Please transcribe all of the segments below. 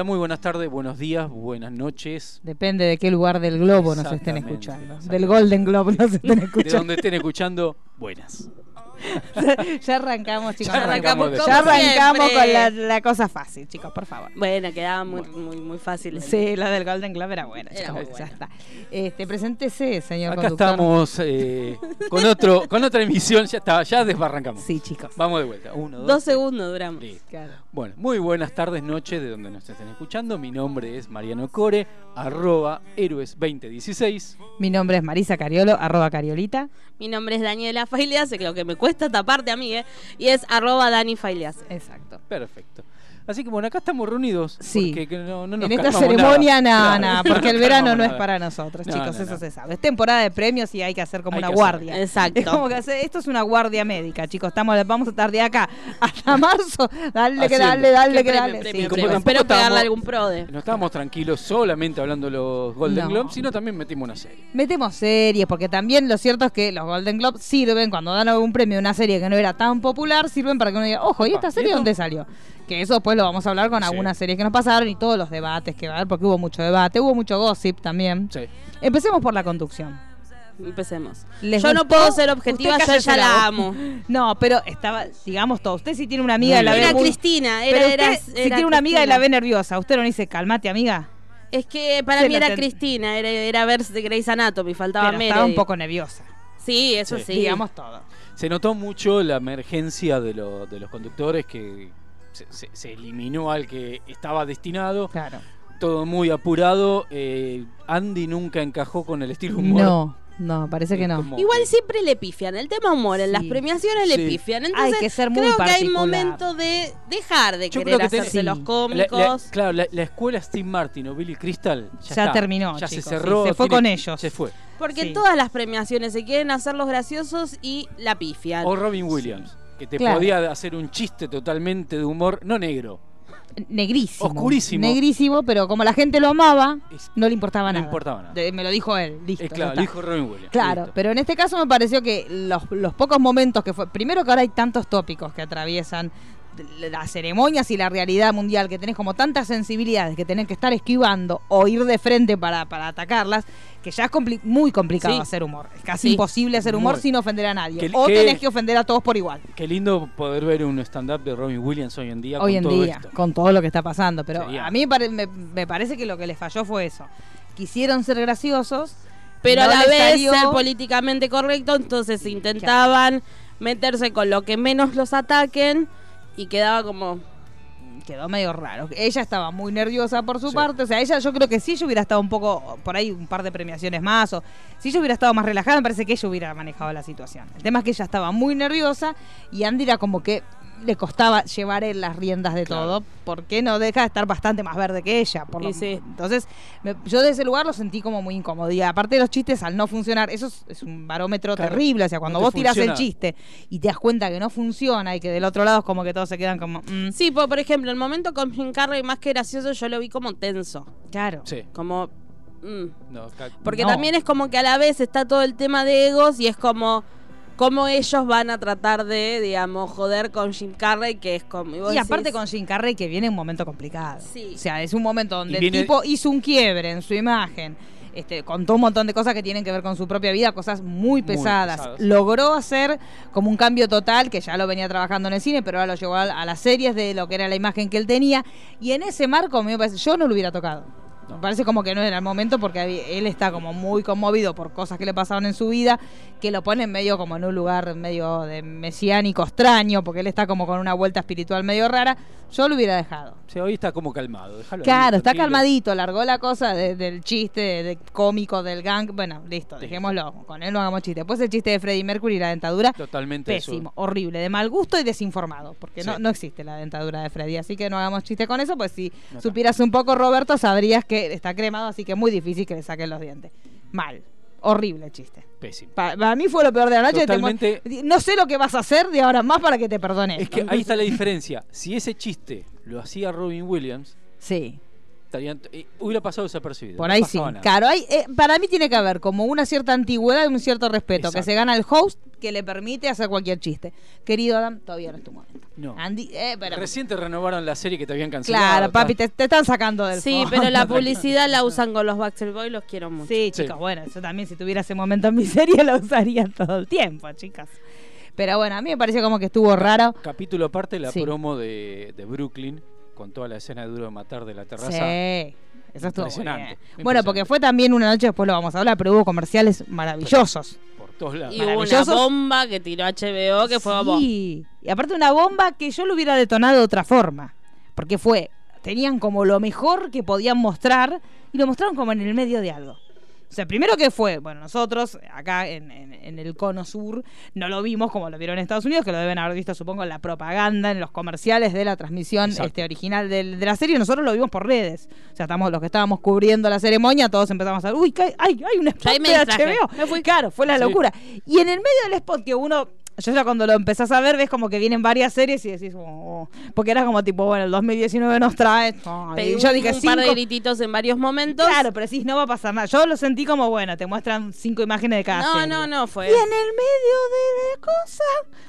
Hola, muy buenas tardes, buenos días, buenas noches. Depende de qué lugar del globo nos estén escuchando. Del Golden Globe nos estén De escuchando. donde estén escuchando, buenas. ya arrancamos, chicos. Ya arrancamos de Ya arrancamos con la, la cosa fácil, chicos, por favor. Bueno, quedaba muy, muy, muy fácil. Sí, la del Golden Globe era buena, Era chicos. muy Ya está. Este, preséntese, señor Acá conductor. estamos eh, con otro, con otra emisión, ya está, ya desbarrancamos. Sí, chicos. Vamos de vuelta. Uno, dos, Dos segundos duramos. Listo. Claro. Bueno, muy buenas tardes, noches, de donde nos estén escuchando. Mi nombre es Mariano Core, arroba héroes2016. Mi nombre es Marisa Cariolo, arroba Cariolita. Mi nombre es Daniela Failease, que lo que me cuesta taparte a mí, ¿eh? Y es arroba Dani Failease. Exacto. Perfecto. Así que bueno, acá estamos reunidos. Sí. Porque que no, no nos en esta ceremonia, nada, nada, no porque el verano no es para nosotros, No, chicos, no, eso se sabe. Es temporada de premios y hay que hacer como Hay una guardia. hacer. Exacto. Es como que hace- esto es una guardia médica, chicos. Estamos, vamos a estar de acá hasta marzo. Dale, que dale, dale, que dale. premio, Sí, premio. Espero pegarle algún prode. No estábamos tranquilos solamente hablando de los Golden No. Globes, sino también metimos una serie. Metemos series, porque también lo cierto es que los Golden Globes sirven, cuando dan algún premio a una serie que no era tan popular, sirven para que uno diga, ojo, ¿y esta serie dónde salió? Que eso después lo vamos a hablar con Sí. algunas series que nos pasaron y todos los debates que va a haber, porque hubo mucho debate, hubo mucho gossip también. Sí. Empecemos por la conducción. Empecemos. ¿Les Yo no puedo ser objetiva, yo ya la amo. No, pero estaba, digamos todo. Usted sí tiene una amiga y la Era muy- Cristina, Pero era, usted, era, si era tiene una amiga y la Cristina. ve nerviosa, ¿usted no dice, calmate, amiga? Es que para Se mí era ten- Cristina, era, era verse de Grey's Anatomy, faltaba Pero Meredith. estaba un poco nerviosa. Sí, eso Sí. sí. Digamos todo. Se notó mucho la emergencia de, lo- de los conductores que se, se- se eliminó al que estaba destinado. Claro. Todo muy apurado. eh, Andy nunca encajó con el estilo humor. No, no, parece que Es no. como Igual siempre le pifian. El tema humor en las premiaciones le Sí. pifian. Hay Entonces, que ser muy creo que hay momento de dejar de Yo querer que hacerse ten- los cómicos. La- la- claro, la, la escuela Steve Martin o Billy Crystal ya, Ya está, terminó, Ya chicos, se cerró. sí, se fue tiene- con ellos. Se fue. Porque todas las premiaciones se quieren hacer los graciosos y la pifian. O Robin Williams, que te Claro. podía hacer un chiste totalmente de humor, no negro. Negrísimo. Oscurísimo. Negrísimo, pero como la gente lo amaba, no le importaba no nada. importaba nada. De- me lo dijo él, listo. Claro, está. dijo Robin Williams. Claro, listo. pero en este caso me pareció que los, los pocos momentos que fue. Primero que ahora hay tantos tópicos que atraviesan las ceremonias y la realidad mundial, que tenés como tantas sensibilidades que tenés que estar esquivando o ir de frente para, para atacarlas, que ya es compli- muy complicado Sí. hacer humor. Es casi Sí. imposible hacer humor Muy. sin ofender a nadie. O que- tenés que ofender a todos por igual. Qué lindo poder ver un stand-up de Robin Williams hoy en día Hoy con en todo día, esto. con todo lo que está pasando. Pero Sería. a mí me me, parece que lo que les falló fue eso. Quisieron ser graciosos, pero no a la vez salió. ser políticamente correcto, entonces intentaban meterse con lo que menos los ataquen y quedaba como... quedó medio raro. Ella estaba muy nerviosa por su Sí. parte. O sea, ella yo creo que si ella hubiera estado un poco, por ahí un par de premiaciones más, o si ella hubiera estado más relajada, me parece que ella hubiera manejado la situación. El tema es que ella estaba muy nerviosa y Andy era como que le costaba llevar él las riendas de Claro. todo, porque no deja de estar bastante más verde que ella. Por lo- sí. Entonces, me- yo de ese lugar lo sentí como muy incómodo. Y aparte de los chistes, al no funcionar, eso es, es un barómetro Claro. terrible. O sea, cuando No vos tirás el chiste y te das cuenta que no funciona y que del otro lado es como que todos se quedan como... mm, Sí, por, por ejemplo, el momento con Jim Carrey, más que gracioso, yo lo vi como tenso. claro. Sí. Como... mm. No, Porque No. también es como que a la vez está todo el tema de egos y es como cómo ellos van a tratar de, digamos, joder con Jim Carrey, que es como... Y aparte decís, con Jim Carrey que viene un momento complicado. Sí. O sea, es un momento donde el tipo hizo un quiebre en su imagen. Este, contó un montón de cosas que tienen que ver con su propia vida, cosas muy pesadas. pesadas. Logró hacer como un cambio total, que ya lo venía trabajando en el cine, pero ahora lo llevó a, a las series de lo que era la imagen que él tenía. Y en ese marco, me parece, yo no lo hubiera tocado. Me parece como que no era el momento porque él está como muy conmovido por cosas que le pasaron en su vida, que lo ponen medio como en un lugar medio de mesiánico extraño, porque él está como con una vuelta espiritual medio rara. Yo lo hubiera dejado. Sí, hoy está como calmado. déjalo ahí, Claro, está tranquilo. calmadito, largó la cosa de- del chiste de, de cómico del gang. Bueno, listo, dejémoslo. Con él no hagamos chiste. Después el chiste de Freddie Mercury y la dentadura. Totalmente eso. Pésimo, horrible, de mal gusto y desinformado, porque no, Sí. no existe la dentadura de Freddy, así que no hagamos chiste con eso, pues si No supieras un poco, Roberto, sabrías que está cremado, así que es muy difícil que le saquen los dientes. Mal, horrible el chiste. Pésimo. Pa- Para, mí fue lo peor de la noche. Totalmente. No sé lo que vas a hacer de ahora más para que te perdone. Es que ahí está la diferencia. Si ese chiste lo hacía Robin Williams, Sí. Estarían, hubiera pasado desapercibido. Por no ahí sí. nada. Claro, hay, eh, para mí tiene que haber como una cierta antigüedad y un cierto respeto que se gana el host que le permite hacer cualquier chiste. Querido Adam, todavía no es tu momento. No. Andy, eh, pero- Recién te renovaron la serie que te habían cancelado. Claro, papi, te, te están sacando del Sí, fondo. pero la publicidad la usan con los Backstreet Boys, los quiero mucho. Sí, Sí. chicos, bueno, yo también si tuviera ese momento en mi serie lo usaría todo el tiempo, chicas. Pero bueno, a mí me pareció como que estuvo raro. Capítulo aparte, la Sí. promo de, de Brooklyn, con toda la escena de Duro de Matar de la terraza. Sí. Eso estuvo muy Impresionante, bien. impresionante. Bueno, porque fue también una noche, después lo vamos a hablar, pero hubo comerciales maravillosos. Por todos lados. Y hubo una bomba que tiró HBO que fue. Sí. Y aparte una bomba que yo lo hubiera detonado de otra forma. Porque fue, tenían como lo mejor que podían mostrar y lo mostraron como en el medio de algo. O sea, primero que fue, bueno, nosotros acá en, en- en el cono sur no lo vimos como lo vieron en Estados Unidos, que lo deben haber visto, supongo, en la propaganda, en los comerciales de la transmisión Exacto. este, original de la serie. Nosotros lo vimos por redes. O sea, estamos los que estábamos cubriendo la ceremonia, todos empezamos a ver, uy, hay, hay un spot de. HBO. Me fui. Claro, fue la Sí. locura. Y en el medio del spot que uno, yo ya cuando lo empezás a ver, ves como que vienen varias series y decís, oh, oh. porque era como tipo, bueno, el 2019 nos trae. oh, y yo un- dije, un par de grititos en varios momentos. Claro, pero decís, no va a pasar nada. Yo lo sentí como, bueno, te muestran cinco imágenes de cada No, serie. no, no, fue... Y en el medio de la cosa,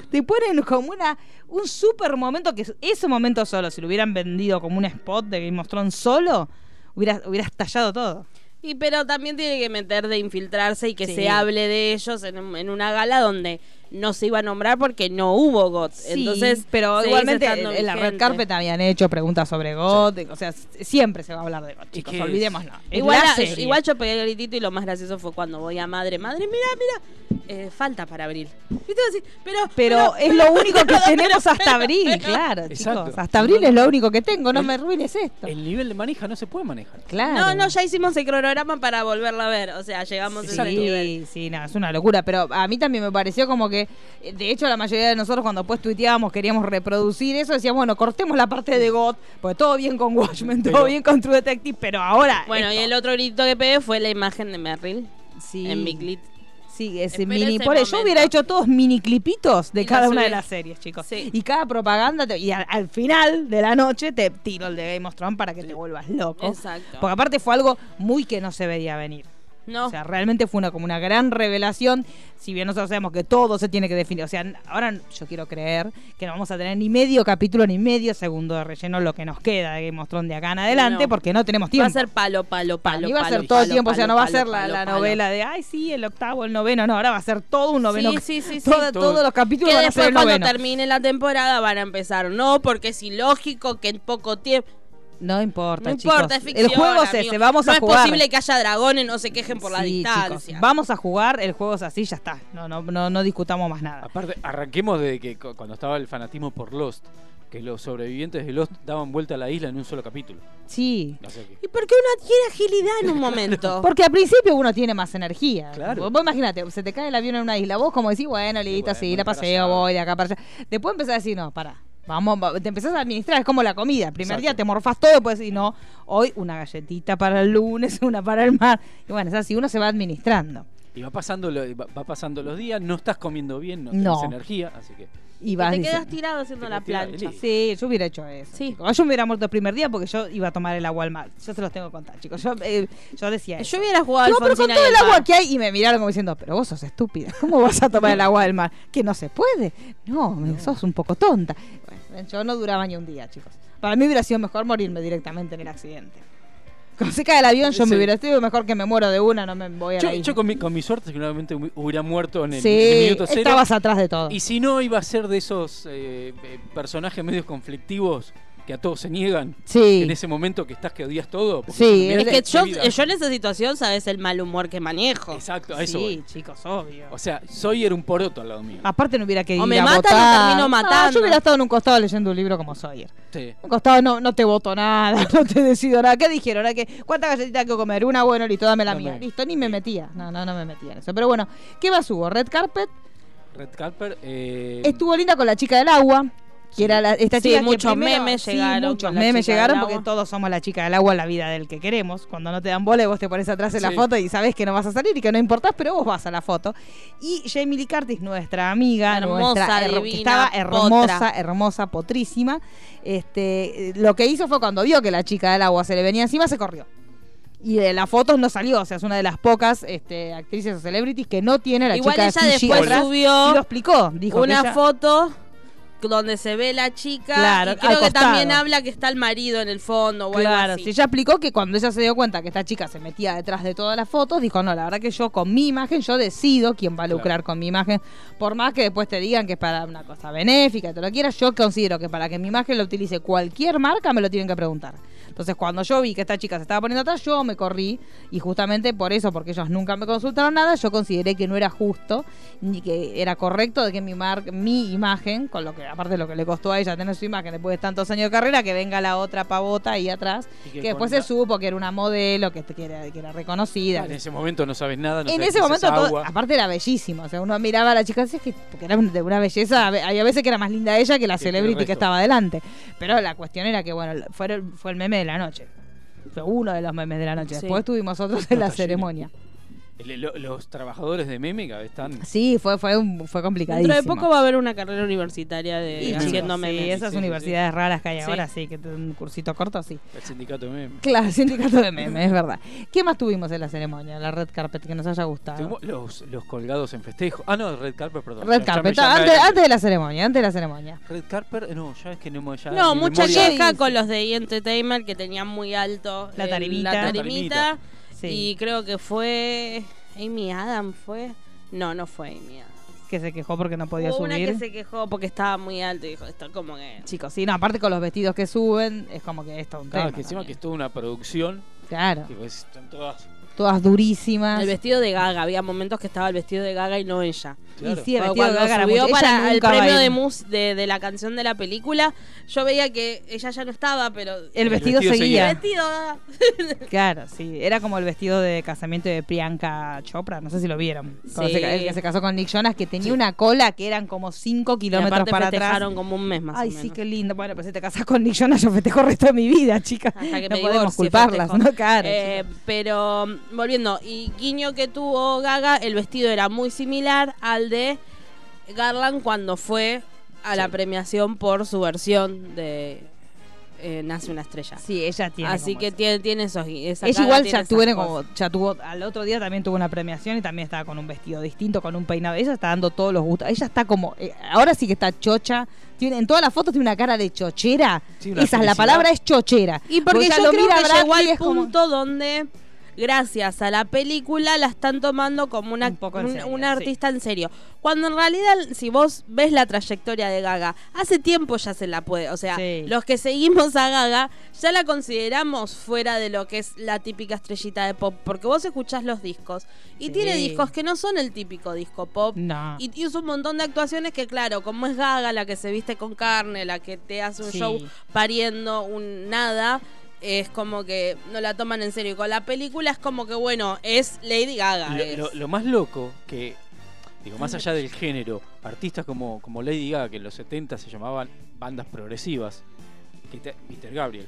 te ponen como una un super momento que ese momento solo, si lo hubieran vendido como un spot de Game of Thrones solo, hubiera, hubiera estallado todo. Y pero también tiene que meter de infiltrarse y que Sí. se hable de ellos en, en una gala donde no se iba a nombrar porque no hubo GOTS. Sí, Entonces, pero igualmente en, en la red carpet habían hecho preguntas sobre GOT, o sea, siempre se va a hablar de GOT, chicos, olvidémoslo. Igual, igual yo pegué el gritito y lo más gracioso fue cuando voy a madre, madre, mira, mira, eh, falta para abril. Pero, pero, es lo único que tenemos hasta abril, claro, Exacto. chicos. Hasta abril es lo único que tengo, no El- me arruines esto. El nivel de manija no se puede manejar. Claro. No, no, ya hicimos el cronograma para volverla a ver. O sea, llegamos a ese nivel. Sí, sí, no, es una locura, pero a mí también me pareció como que, de hecho, la mayoría de nosotros cuando pues tuiteábamos queríamos reproducir eso, decíamos, bueno, cortemos la parte de GOT, porque todo bien con Watchmen, todo Pero- bien con True Detective, pero ahora... Bueno, y el otro grito que pegué fue la imagen de Merrill Sí. en Big Lit. Sí, ese Espera mini. ese Por eso yo hubiera hecho todos mini clipitos de Y cada una de las series, chicos. Sí. Y cada propaganda, te- y al, al final de la noche te tiro el de Game of Thrones para que te vuelvas loco. Exacto. Porque aparte fue algo muy que no se veía venir. No. O sea, realmente fue una como una gran revelación. Si bien nosotros sabemos que todo se tiene que definir. O sea, ahora yo quiero creer que no vamos a tener ni medio capítulo ni medio segundo de relleno lo que nos queda de Game of Thrones de acá en adelante, No. porque no tenemos va tiempo. a ser palo, palo, palo. mí va a ser todo el palo, tiempo, o sea, palo, no va a palo, ser la, palo, la palo. novela de, ay, sí, el octavo, el noveno, no, ahora va a ser todo un noveno. Sí, sí, sí, Todo- Todos los capítulos Que van a ser después el cuando termine la temporada van a empezar, no, porque es ilógico que en poco tiempo... No importa, No chicos. importa, es ficción, el juego es amigo. ese, vamos no a es jugar. posible que haya dragones, no se quejen por la Sí, distancia. chicos, vamos a jugar, el juego es así, ya está. No, no, no, no discutamos más nada. Aparte, arranquemos de que cu- cuando estaba el fanatismo por Lost, que los sobrevivientes de Lost daban vuelta a la isla en un solo capítulo. Sí. No sé qué. ¿Y por qué uno adquiere agilidad en un momento? Porque al principio uno tiene más energía. Claro. Vos, vos imagínate, se te cae el avión en una isla. Vos como decís, bueno, listo, bueno, sí, voy la para paseo, allá. voy de acá para allá. Después empezás a decir, no, pará. Vamos, va- te empezás a administrar, es como la comida. El primer día te morfás todo, después decís, no, hoy una galletita para el lunes, una para el mar. Y bueno, es así, uno se va administrando. Y va pasando, va pasando los días, no estás comiendo bien, no, No. tienes energía, así que. Y Y vas te quedas tirado haciendo la plancha. Sí, yo hubiera hecho eso. Sí. chicos. Yo me hubiera muerto el primer día porque yo iba a tomar el agua al mar. Yo se los tengo que contar, chicos. Yo, eh, yo decía eso. Yo hubiera jugado No, pero con todo el agua mar. que hay y me miraron como diciendo, pero vos sos estúpida, ¿cómo vas a tomar el agua del mar? Que no se puede. No, me- sos un poco tonta. Bueno, yo no duraba ni un día, chicos. Para mí hubiera sido mejor morirme directamente en el accidente. Cuando se cae el avión, yo Sí. me hubiera sido mejor que me muero de una, no me voy a Yo, la yo con, mi, con mi suerte seguramente hu- hubiera muerto en el, sí, en el minuto cero. estabas atrás de todo. Y si no, iba a ser de esos eh, eh, personajes medios conflictivos que a todos se niegan. Sí. En ese momento que estás que odias todo. Sí, Es que yo, en esa situación, sabes el mal humor que manejo. Exacto, a eso sí, voy. chicos, obvio. O sea, soy era un poroto al lado mío. Aparte no hubiera que ir O me a matan o votar. termino No, matando. yo hubiera estado en un costado leyendo un libro como Sawyer. Sí. Un costado no, no te voto nada, no te decido nada. ¿Qué dijeron? ¿A qué? ¿Cuántas galletitas tengo que comer? Una, bueno, listo, dame la mía. Listo, ni me metía. No, no, no me metía en eso. Pero bueno, ¿qué más hubo? Red Carpet Red Carper. Eh, estuvo linda con la chica del agua. Que era la- esta Sí, chica que muchos primero- memes sí, llegaron muchos memes llegaron porque todos somos la chica del agua en la vida del que queremos. Cuando no te dan bola y vos te pones atrás en la foto y sabes que no vas a salir y que no importás, pero vos vas a la foto. Y Jamie Lee Curtis, nuestra amiga, Hermosa, nuestra her- que divina, estaba hermosa, potra. hermosa, potrísima. Este, lo que hizo fue cuando vio que la chica del agua se le venía encima, se corrió. Y de las fotos no salió, o sea, es una de las pocas este, actrices o celebrities que no tiene la Igual chica ella de después atrás. subió Y lo explicó, dijo que una ella- foto donde se ve la chica Claro, y creo que costado. también habla que está el marido en el fondo o Claro, algo así. si ella explicó que cuando ella se dio cuenta que esta chica se metía detrás de todas las fotos, dijo, no, la verdad que yo con mi imagen, yo decido quién va a lucrar con mi imagen. Por más que después te digan que es para una cosa benéfica, te lo quieras, yo considero que para que mi imagen lo utilice cualquier marca, me lo tienen que preguntar. Entonces, cuando yo vi que esta chica se estaba poniendo atrás, yo me corrí. Y justamente por eso, porque ellos nunca me consultaron nada, yo consideré que no era justo, ni que era correcto de que mi, mar mi imagen, con lo que, aparte de lo que le costó a ella tener su imagen después de tantos años de carrera, que venga la otra pavota ahí atrás, Y que, que después se supo que era una modelo, que, que era, que era reconocida. En ese momento no sabes nada. No en sabes ese momento, todo- aparte era bellísimo. O sea, uno miraba a la chica, así es que porque era de una belleza. Había veces que era más linda ella que la celebrity que estaba adelante. Pero la cuestión era que, bueno, fue fue el meme de la noche. Fue uno de los memes de la noche. Sí. Después tuvimos otros en la ceremonia. El- lo- los trabajadores de meme cada vez están. Sí, fue, fue, un- fue complicadísimo. Dentro de poco va a haber una carrera universitaria de Y, haciendo chicos, memes. sí, esas Sí, sí, universidades raras que hay Sí. ahora, sí, que tienen un cursito corto, sí. El sindicato de meme. Claro, sindicato de memes, es verdad. ¿Qué más tuvimos en la ceremonia? La red carpet que nos haya gustado. Tuvimos los, los colgados en festejo. Ah, no, Red Carpet, perdón. Red Ya- ya me- carpet, ya antes, de la ceremonia, antes de la ceremonia. Red Carpet, no, ya es que no ya No, mucha memoria- queja Sí, con sí. los de E! Entertainment que tenían muy alto La el- tarimita. La tarimita. Sí. Y creo que fue Amy Adam, ¿fue? No, no fue Amy Adam. Que se quejó porque no podía Hubo una subir. que se quejó porque estaba muy alto y dijo, esto como que... Chicos, sí, no, aparte con los vestidos que suben, es como que esto es un Claro, tema que encima que es toda una producción. Claro, Que pues, están todas. Todas durísimas. El vestido de Gaga, había momentos que estaba el vestido de Gaga y no ella. Claro. Y sí, el Cuando vestido de Gaga era subió mucho- ella para el premio de, mus de, de la canción de la película, yo veía que ella ya no estaba, pero... El vestido, vestido seguía. El vestido, Gaga. Claro, sí. Era como el vestido de casamiento de Priyanka Chopra. No sé si lo vieron. Sí. se el que se casó con Nick Jonas, que tenía Sí. una cola que eran como 5 Y kilómetros para atrás. como un mes más Ay, o menos. sí, qué lindo. Bueno, pues si te casas con Nick Jonas, yo festejo el resto de mi vida, chica. Hasta que no me podemos culparlas, festejo. ¿no? Claro. Eh, pero volviendo, y guiño que tuvo Gaga, el vestido era muy similar al de Garland cuando fue a la premiación por su versión de eh, Nace una estrella. Sí, ella tiene. Así que eso. tiene, tiene esos esa Ella igual tiene ya tuvo, cosas. como, ya tuvo, al otro día también tuvo una premiación y también estaba con un vestido distinto, con un peinado. Ella está dando todos los gustos. Ella está como, eh, ahora sí que está chocha. Tiene, en todas las fotos tiene una cara de chochera. Sí, Esa es la palabra es chochera. Y porque ella yo lo creo que llegó al como- punto donde, gracias a la película, la están tomando como una, Un una sí. artista en serio. Cuando en realidad, si vos ves la trayectoria de Gaga, hace tiempo ya se la puede. O sea, Sí. los que seguimos a Gaga ya la consideramos fuera de lo que es la típica estrellita de pop. Porque vos escuchás los discos y Sí. tiene discos que no son el típico disco pop. No. Y hizo un montón de actuaciones que, claro, como es Gaga, la que se viste con carne, la que te hace un show pariendo un nada, es como que no la toman en serio. Y con la película es como que, bueno, es Lady Gaga. Lo, es. lo- lo más loco que, digo, más allá del género, artistas como, como Lady Gaga, que en los 70 se llamaban bandas progresivas, que Peter Gabriel,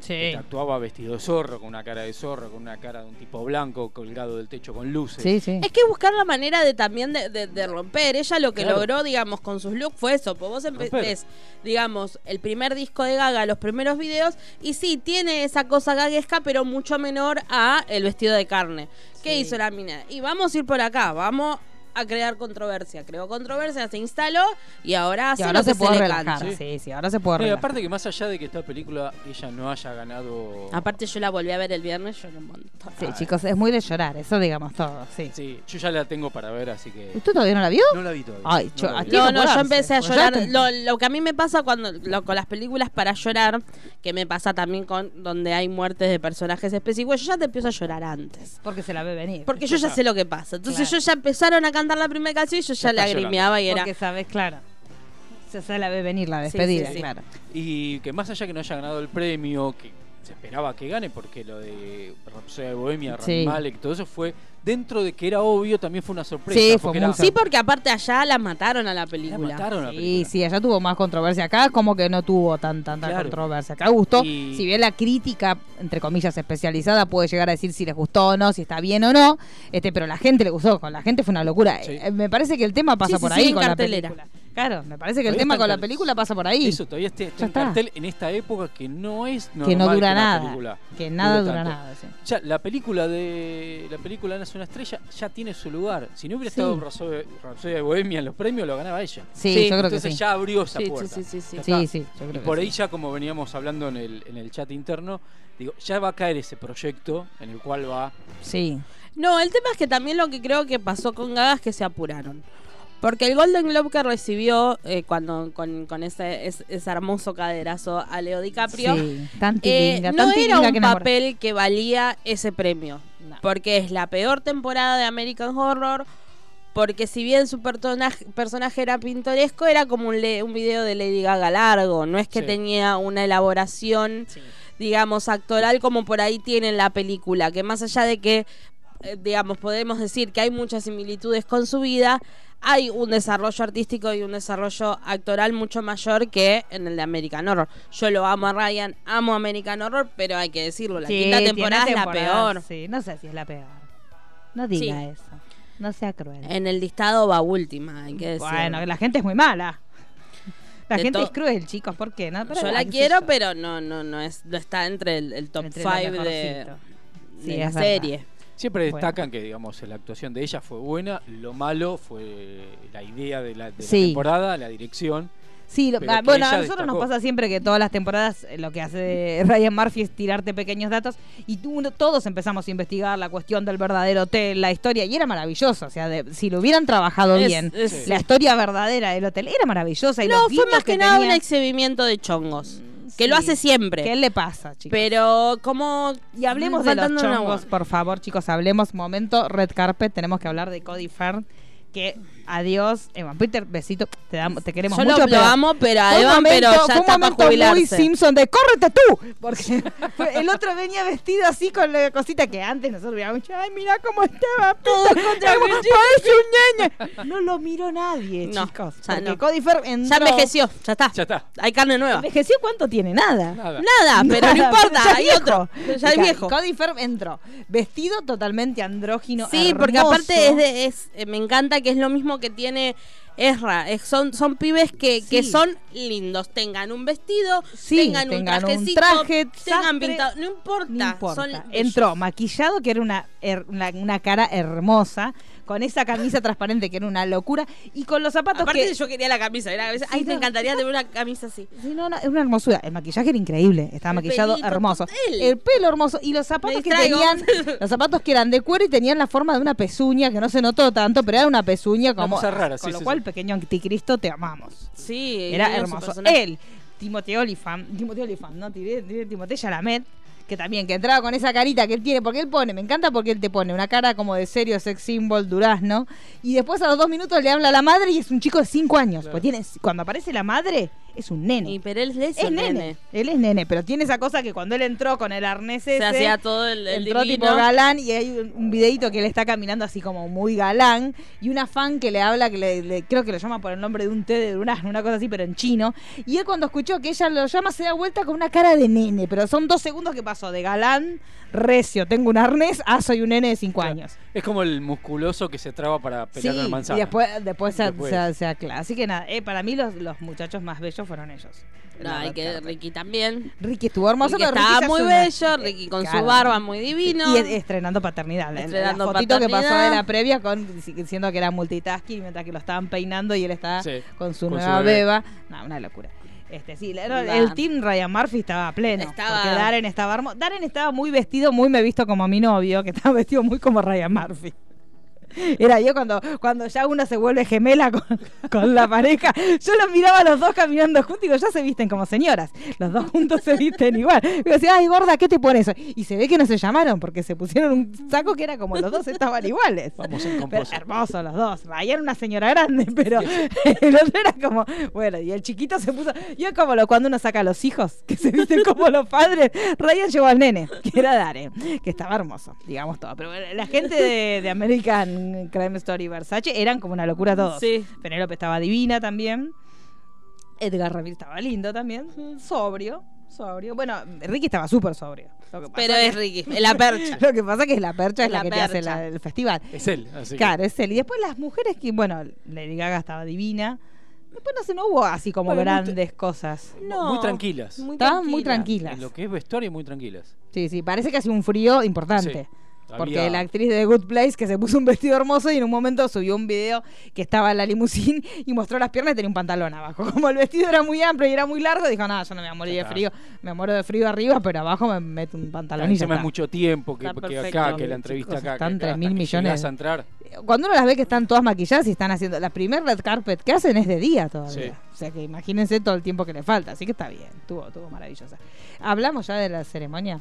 Sí. actuaba vestido de zorro, con una cara de zorro, con una cara de un tipo blanco, colgado del techo con luces. Sí, sí. Es que buscar la manera de también de, de- de romper. Ella lo que Claro. logró, digamos, con sus looks fue eso. Pues vos empe- Romper. ves, digamos, el primer disco de Gaga, los primeros videos, y sí, tiene esa cosa gaguesca, pero mucho menor a el vestido de carne. ¿Qué Sí. hizo la mina? Y vamos a ir por acá, vamos a crear controversia. Creó controversia, se instaló y ahora Y ahora lo que se puede le relajar. canta. Sí. Sí, sí, ahora se puede relajar. aparte que más allá de que esta película ella no haya ganado... Aparte yo la volví a ver el viernes, lloré un montón. Sí, Ah, chicos, es muy de llorar, eso digamos todo, sí. Sí, yo ya la tengo para ver, así que... ¿Usted todavía no la vio? No la vi todavía. Ay, no la vi. No, no, yo empecé a llorar. Lo, lo que a mí me pasa cuando lo- con las películas para llorar, que me pasa también con donde hay muertes de personajes específicos, yo ya te empiezo a llorar antes. Porque se la ve venir. Porque yo ya sé lo que pasa. Entonces Claro. yo ya empezaron a cantar la primera canción y yo ya está lagrimeaba y era. Porque sabes, claro. Se, se la ve venir la Sí, sí, despedida, sí. claro. Y que más allá que no haya ganado el premio, que se esperaba que gane, porque lo de Rhapsody de Bohemia, Sí. Rami Malek, todo eso fue dentro de que era obvio, también fue una sorpresa. Sí, porque muy era- Sí, porque aparte allá la mataron a la la película. mataron a la Sí, película. sí, allá tuvo más controversia. Acá como que no tuvo tan tanta Claro. controversia. Acá gustó. Y- Si bien la crítica, entre comillas, especializada puede llegar a decir si les gustó o no, si está bien o no, este, pero la gente le gustó. Con la gente fue una locura. Sí. Eh, me parece que el tema pasa por sí, ahí con cartelera. la película. Claro, me parece que el tema con la película pasa por ahí. Eso todavía está, en cartel en esta época que no es normal que no dura nada. película Que nada dura tanto. nada. sí. Ya, la película de la película Nace una estrella ya tiene su lugar. Si no hubiera Sí. estado Rhapsody Rhapsody de Bohemia en los premios, lo ganaba ella. Sí, Sí, yo creo que Entonces sí. ya abrió esa puerta. sí, sí, sí. Ya Sí, está. sí, yo creo Y que por ahí sí. ya, como veníamos hablando en el, en el chat interno, digo, ya va a caer ese proyecto en el cual va. Sí. No, el tema es que también lo que creo que pasó con Gaga es que se apuraron. Porque el Golden Globe que recibió eh, cuando con, con ese, es- ese hermoso caderazo a Leo DiCaprio, Sí, tan eh, no tan era un que papel que valía ese premio. No. Porque es la peor temporada de American Horror. Porque si bien su personaje, personaje era pintoresco, era como un, le- un video de Lady Gaga largo. No es que Sí. tenía una elaboración digamos, actoral como por ahí tiene en la película, que más allá de que, digamos, podemos decir que hay muchas similitudes con su vida, hay un desarrollo artístico y un desarrollo actoral mucho mayor que en el de American Horror. Yo lo amo a Ryan, amo American Horror, pero hay que decirlo, la Sí, quinta temporada es la peor. Sí, no sé si es la peor. No diga Sí. eso. No sea cruel. En el listado va última, hay que decirlo. bueno, la gente es muy mala. La gente es cruel, chicos, ¿por qué? No, pero Yo la quiero, yo. pero no, no, no es, no está entre el, el top Entre lo 5 de. Sí, de la verdad. Siempre Bueno. destacan que, digamos, la actuación de ella fue buena. Lo malo fue la idea de la, de la Sí. temporada, la dirección. Sí, lo- ah, que bueno, a nosotros nos pasa siempre que todas las temporadas eh, lo que hace Ryan Murphy es tirarte pequeños datos y tú- uno- todos empezamos a investigar la cuestión del verdadero hotel, la historia, y era maravilloso. O sea, de- si lo hubieran trabajado Es- bien, es- la historia verdadera del hotel era maravillosa. Y No, los fue más que, nada un exhibimiento de chongos. Que sí. lo hace siempre. ¿Qué le pasa, chicos? Pero como... Y hablemos de los chongos, por favor, chicos, hablemos. Momento Red Carpet, tenemos que hablar de Cody Fern. Que adiós, Evan Peter, besito, te, damos, te queremos Yo mucho. lo, lo pero amo, pero a Evan, momento, pero ya fue un está para muy jubilarse. Simpson de córrete tú, porque fue- el otro venía vestido así con la cosita que antes nosotros veíamos, ay, mira cómo estaba, Todo contra parece un ñeñe. No lo miró nadie, No, chicos. ya porque no. Cody Fern entró, Ya envejeció, ya está. Ya está. Hay carne nueva. ¿Envejeció cuánto tiene? Nada. Nada. Nada, pero no importa, ya hay viejo. otro. Ya es viejo. Cody Firm entró vestido totalmente andrógino. Sí, porque aparte es de, es, eh, me encanta que es lo mismo que tiene Ezra. Es- son, son pibes que, que son lindos. Tengan un vestido, Sí, tengan, tengan un un traje, tengan pintado. No importa. No importa. Son bellos. Entró maquillado, que era una, una cara hermosa, con esa camisa transparente, que era una locura, y con los zapatos Aparte que... yo quería la camisa. Era, ay, Sí, me no. encantaría tener una camisa así. Sí, no, no, es una hermosura. El maquillaje era increíble. Estaba El maquillado pelito, hermoso. El pelo hermoso. Y los zapatos que tenían. Los zapatos que eran de cuero y tenían la forma de una pezuña, que no se notó tanto, pero era una pezuña como. cosa rara, con sí, lo cual, sí. pequeño anticristo, te amamos. Sí, Era hermoso. Él, Timoteo Olyphant, Timoteo Olyphant, no, tiré, tiré Timoteo Chalamet, que también, que entraba con esa carita que él tiene, porque él pone, me encanta porque él te pone una cara como de serio sex symbol durazno, y después a los dos minutos le habla a la madre y es un chico de cinco años, Claro. pues tiene, cuando aparece la madre, es un nene. Y pero él es, es un nene. nene. Él es nene, pero tiene esa cosa que cuando él entró con el arnés ese, Se hacía todo el, el entró divino. tipo galán y hay un, videito que él está caminando así como muy galán y una fan que le habla, que le, le- creo que lo llama por el nombre de un té de durazno, una cosa así, pero en chino. Y él cuando escuchó que ella lo llama se da vuelta con una cara de nene, pero son dos segundos que pasó de galán, recio, tengo un arnés, ah, soy un nene de cinco Claro. años. Es como el musculoso que se traba para Sí, pelear una manzana. y después, después, se, Después. se- se aclara. Así que nada, eh, para mí los, los muchachos más bellos fueron ellos. Que. Ricky también. Ricky estuvo hermoso, Ricky pero estaba Ricky muy una- bello, Ricky con Claro. su barba muy divino. Y es- estrenando paternidad. La- Estrenando la fotito que pasó de la previa con diciendo que era multitasking mientras que lo estaban peinando y él estaba Sí, con su con nueva beba. No, una locura. Este, sí, la- el team Ryan Murphy estaba pleno. Estaba- Porque Darren estaba hermoso. Darren estaba muy vestido, muy me he visto como mi novio, que estaba vestido muy como Ryan Murphy. Era yo cuando, cuando ya uno se vuelve gemela con, con la pareja. Yo los miraba a los dos caminando juntos y digo, ya se visten como señoras. Los dos juntos se visten igual. Y decía, ay, gorda, ¿qué te pones? Y se ve que no se llamaron porque se pusieron un saco que era como los dos estaban iguales. Vamos en Pero composo. hermosos los dos. Ryan era una señora grande, pero el otro era como, bueno, y el chiquito se puso. Y es como lo, cuando uno saca a los hijos, que se visten como los padres. Ryan llevó al nene, que era Dare, que estaba hermoso, digamos todo. Pero bueno, la gente de, de American Crime Story y Versace eran como una locura todos. Sí. Penélope estaba divina también. Edgar Ramírez estaba lindo también. Sobrio. Sobrio. Bueno, Ricky estaba súper sobrio. Lo que pasa Pero es Ricky, la percha. Lo que pasa es que es la percha es la, la que te hace la- el festival. Es él, así que- Claro, es él. Y después las mujeres que, bueno, Lady Gaga estaba divina. Después no sé, no hubo así como Bueno, muy grandes cosas. No, muy tranquilas. muy Estaban muy tranquila. tranquilas. En lo que es vestuario, muy tranquilas. Sí, sí, parece que hace un frío importante. Sí. Porque Había- la actriz de The Good Place que se puso un vestido hermoso y en un momento subió un video que estaba en la limusín y mostró las piernas y tenía un pantalón abajo. Como el vestido era muy amplio y era muy largo, dijo, no, yo no me voy a morir de frío, me muero de frío arriba, pero abajo me meto un pantalón y ya Encima es está". mucho tiempo que, acá, que la entrevista Chicos, acá. están que acá, 3.000 hasta que millones. a entrar. Cuando uno las ve que están todas maquilladas y están haciendo... La primer red carpet que hacen es de día todavía. Sí. O sea que imagínense todo el tiempo que le falta. Así que está bien, estuvo, estuvo maravillosa. ¿Hablamos ya de la ceremonia?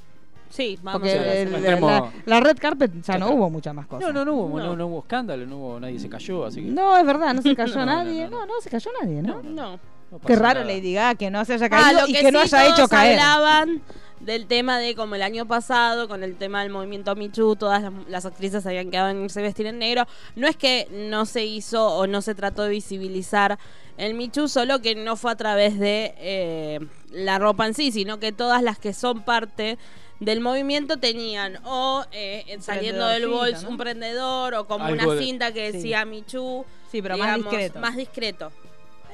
Sí, vamos Porque a ver. el- la, la red carpet ya no hubo muchas más cosas. No, no, no hubo, no. No. no hubo escándalo, no hubo, nadie se cayó, así que. No, es verdad, no se cayó nadie. no, No, no. no, se cayó nadie, ¿no? No, No. no Qué raro nada. Lady Gaga que no se haya Ah, caído y que, que no haya hecho caer. hablaban del tema de como el año pasado, con el tema del movimiento Too, todas las, las actrices habían quedado en irse vestir en negro. No es que no se hizo o no se trató de visibilizar el Too, solo que no fue a través de eh, la ropa en sí, sino que todas las que son parte del movimiento tenían o eh, saliendo del ¿no? un prendedor o como Algo una de- cinta que decía Too. Sí, pero más discreto. Más discreto.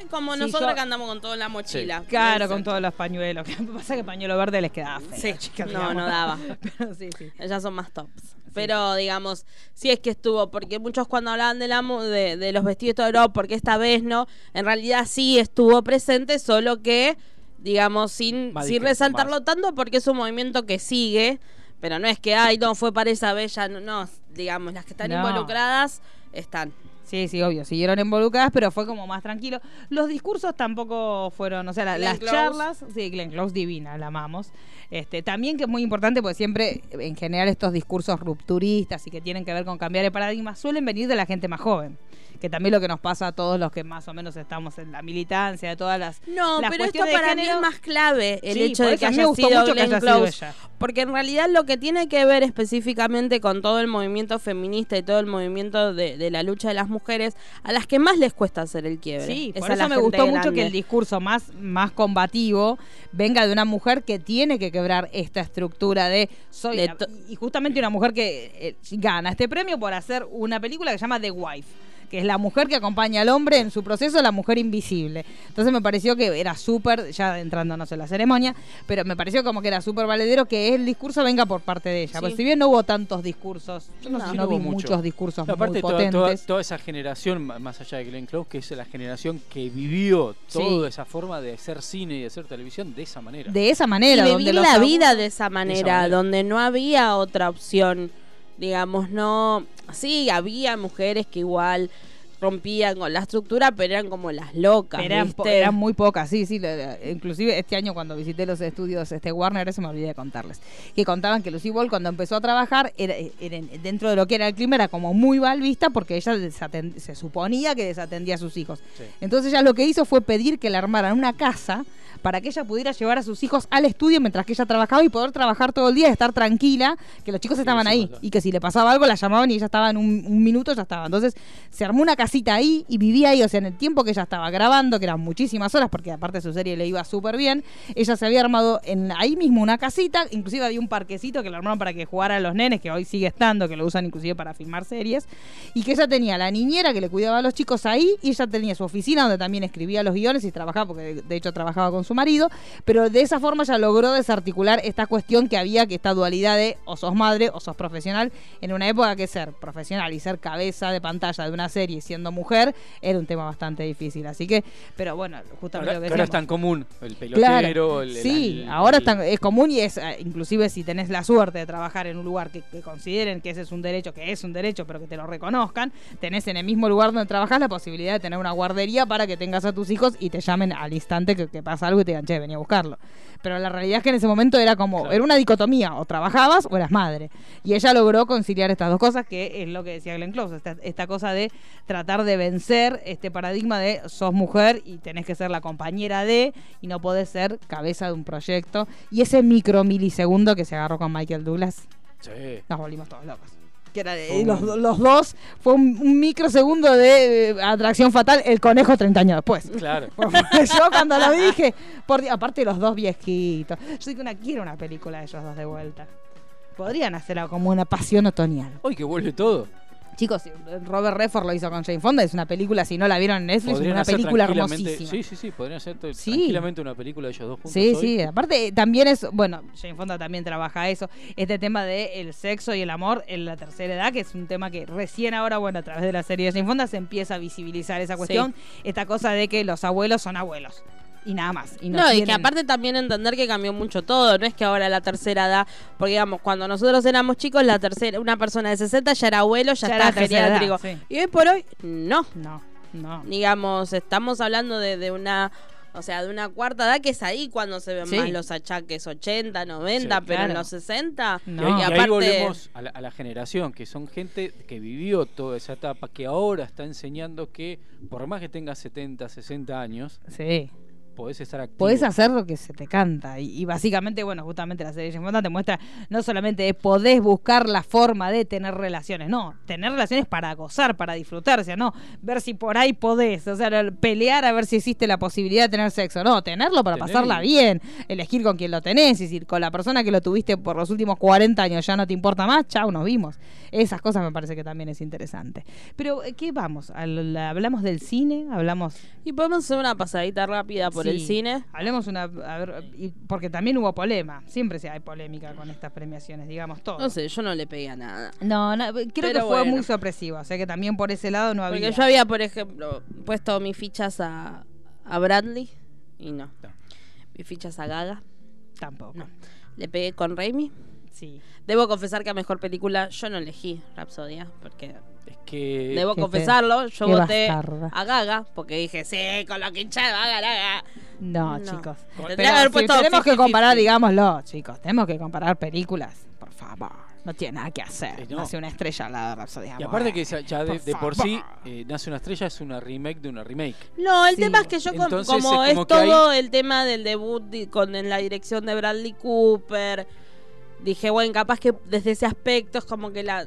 Como Sí, nosotros yo- que andamos con todo en la mochila. Claro, con todos los pañuelos. Lo que pasa es que pañuelo verde les quedaba feo, Sí, chicas, no, digamos. no daba. Pero sí, sí. Ellas son más tops. Pero, digamos, sí es que estuvo, porque muchos cuando hablaban de, la, mo- de, de los vestidos y todo, no, porque esta vez no, en realidad sí estuvo presente, solo que, digamos, sin, sin resaltarlo más. tanto, porque es un movimiento que sigue, pero no es que, ay, no, fue para esa ya no, no, digamos, las que están No. involucradas están. Sí, sí, obvio, siguieron involucradas, pero fue como más tranquilo. Los discursos tampoco fueron, o sea, la- las Close. charlas, sí, Glenn Close divina, la amamos. Este, también que es muy importante porque siempre en general estos discursos rupturistas y que tienen que ver con cambiar el paradigma suelen venir de la gente más joven, que también lo que nos pasa a todos los que más o menos estamos en la militancia de todas las No, las pero esto para mí es más clave el Sí, hecho de que haya gustó sido mucho que Glenn haya Close. Porque en realidad lo que tiene que ver específicamente con todo el movimiento feminista y todo el movimiento de, de la lucha de las mujeres, a las que más les cuesta hacer el quiebre. Sí, es por eso me gustó mucho que el discurso más, más combativo venga de una mujer que tiene que quebrar esta estructura de soy De la- y justamente una mujer que eh, gana este premio por hacer una película que se llama The Wife que es la mujer que acompaña al hombre en su proceso, la mujer invisible. Entonces me pareció que era súper, ya entrándonos en la ceremonia, pero me pareció como que era súper valedero que el discurso venga por parte de ella. Sí. Porque si bien no hubo tantos discursos, yo no, No. sé si Sí, no no vi hubo mucho. muchos discursos No, aparte, muy toda, potentes. toda, toda esa generación, más allá de Glenn Close, que es la generación que vivió Sí. toda esa forma de hacer cine y de hacer televisión de esa manera. de esa y manera. donde vivir la vida de esa manera, manera. donde no había otra opción. Digamos, no. Sí, había mujeres que igual rompían con la estructura, pero eran como las locas. Eran, eran muy pocas, sí, sí. inclusive este año cuando visité los estudios este Warner, eso me olvidé de contarles, que contaban que Lucy Ball cuando empezó a trabajar, era, era- dentro de lo que era el clima, era como muy mal vista porque ella se suponía que desatendía a sus hijos. Sí. Entonces ella lo que hizo fue pedir que le armaran una casa para que ella pudiera llevar a sus hijos al estudio mientras que ella trabajaba y poder trabajar todo el día y estar tranquila, que los chicos estaban ahí y que si le pasaba algo la llamaban y ella estaba en un, un minuto, ya estaba. Entonces se armó una casita ahí y vivía ahí, o sea, en el tiempo que ella estaba grabando, que eran muchísimas horas, porque aparte su serie le iba súper bien, ella se había armado en ahí mismo una casita, inclusive había un parquecito que le armaron para que jugaran los nenes, que hoy sigue estando, que lo usan inclusive para filmar series, y que ella tenía la niñera que le cuidaba a los chicos ahí, y ella tenía su oficina donde también escribía los guiones y trabajaba, porque de, de hecho trabajaba con su marido, pero de esa forma ella logró desarticular esta cuestión que había, que esta dualidad de o sos madre o sos profesional, en una época que ser profesional y ser cabeza de pantalla de una serie siendo mujer era un tema bastante difícil. Así que, pero bueno, justamente Ahora, lo que ahora es tan común el pelotero, Claro. el, el- sí, el- ahora el- es, tan- es común y es, eh, inclusive si tenés la suerte de trabajar en un lugar que, que consideren que ese es un derecho, que es un derecho, pero que te lo reconozcan, tenés en el mismo lugar donde trabajás la posibilidad de tener una guardería para que tengas a tus hijos y te llamen al instante que, que pasa algo y te digan, che, vení a buscarlo. Pero la realidad es que en ese momento era como, Claro. era una dicotomía, o trabajabas o eras madre. Y ella logró conciliar estas dos cosas, que es lo que decía Glenn Close, esta, esta cosa de tratar de vencer este paradigma de sos mujer y tenés que ser la compañera de, y no podés ser cabeza de un proyecto. Y ese micro milisegundo que se agarró con Michael Douglas, Sí. nos volvimos todos locos. Que era de- los, los dos, fue un, un microsegundo de eh, atracción fatal, el conejo 30 años después. Claro. Yo cuando lo dije, por Dios, aparte los dos viejitos. Yo digo, una, quiero una película de ellos dos de vuelta. Podrían hacerla como una pasión otoñal. Hoy que vuelve todo. Chicos, Robert Redford lo hizo con Jane Fonda, es una película, si no la vieron en Netflix, es Podrían una película hermosísima. Sí, sí, sí, podrían ser Sí. tranquilamente una película de ellos dos juntos. Sí, hoy. sí, aparte también es, bueno, Jane Fonda también trabaja eso, este tema de el sexo y el amor en la tercera edad, que es un tema que recién ahora, bueno, a través de la serie de Jane Fonda se empieza a visibilizar esa cuestión, esta cosa de que los abuelos son abuelos y nada más. Y no, y que aparte también entender que cambió mucho todo, no es que ahora la tercera edad, porque digamos, cuando nosotros éramos chicos, la tercera, una persona de 60 ya era abuelo, ya, Ya estaba geriátrico. sí. Y hoy por hoy, no. No, no. Digamos, estamos hablando de, de una, o sea, de una cuarta edad que es ahí cuando se ven Sí. más los achaques 80, 90, Sí, pero en los 60. No. Y, ahí- Y y ahí aparte- volvemos a la, a la generación, que son gente que vivió toda esa etapa, que ahora está enseñando que por más que tengas 70, 60 años, Sí. Podés estar activo. Podés hacer lo que se te canta. Y, y básicamente, bueno, justamente la serie de te muestra no solamente de podés buscar la forma de tener relaciones, no, tener relaciones para gozar, para disfrutar, o sea, no, ver si por ahí podés, o sea, el- pelear a ver si existe la posibilidad de tener sexo, no, tenerlo para Tener pasarla bien, elegir con quién lo tenés, es decir, con la persona que lo tuviste por los últimos 40 años ya no te importa más, chau, nos vimos. Esas cosas me parece que también es interesante. Pero, eh, ¿qué vamos? ¿Hablamos del cine? ¿Hablamos Y podemos hacer una pasadita rápida por el Sí. cine. Hablemos una. A ver, y- porque también hubo polema. Siempre se hay polémica con estas premiaciones, digamos todo. No sé, yo no le pegué a nada. No, no, creo que Pero fue bueno. muy sorpresivo. O sea que también por ese lado no había. Porque yo había, por ejemplo, puesto mis fichas a, a Bradley y no. No. Mis fichas a Gaga. Tampoco. No. Le pegué con Raimi. Sí. Debo confesar que a mejor película yo no elegí Rapsodia, porque Es que debo confesarlo, yo voté bastarda. a Gaga, porque dije, sí, con lo que hinchado haga Gaga. No, No. chicos. Pero si tenemos que 50-50. comparar, digámoslo, chicos. Tenemos que comparar películas. Por favor. No tiene nada que hacer. Eh, no. Hace una estrella al lado de Rhapsody. Y aparte que ya de, por de por sí, eh, Nace una estrella es una remake de una remake. No, el Sí. tema es que yo, con- Entonces, como es es, como que todo el tema del debut con en la dirección de Bradley Cooper, dije, bueno, capaz que desde ese aspecto es como que la...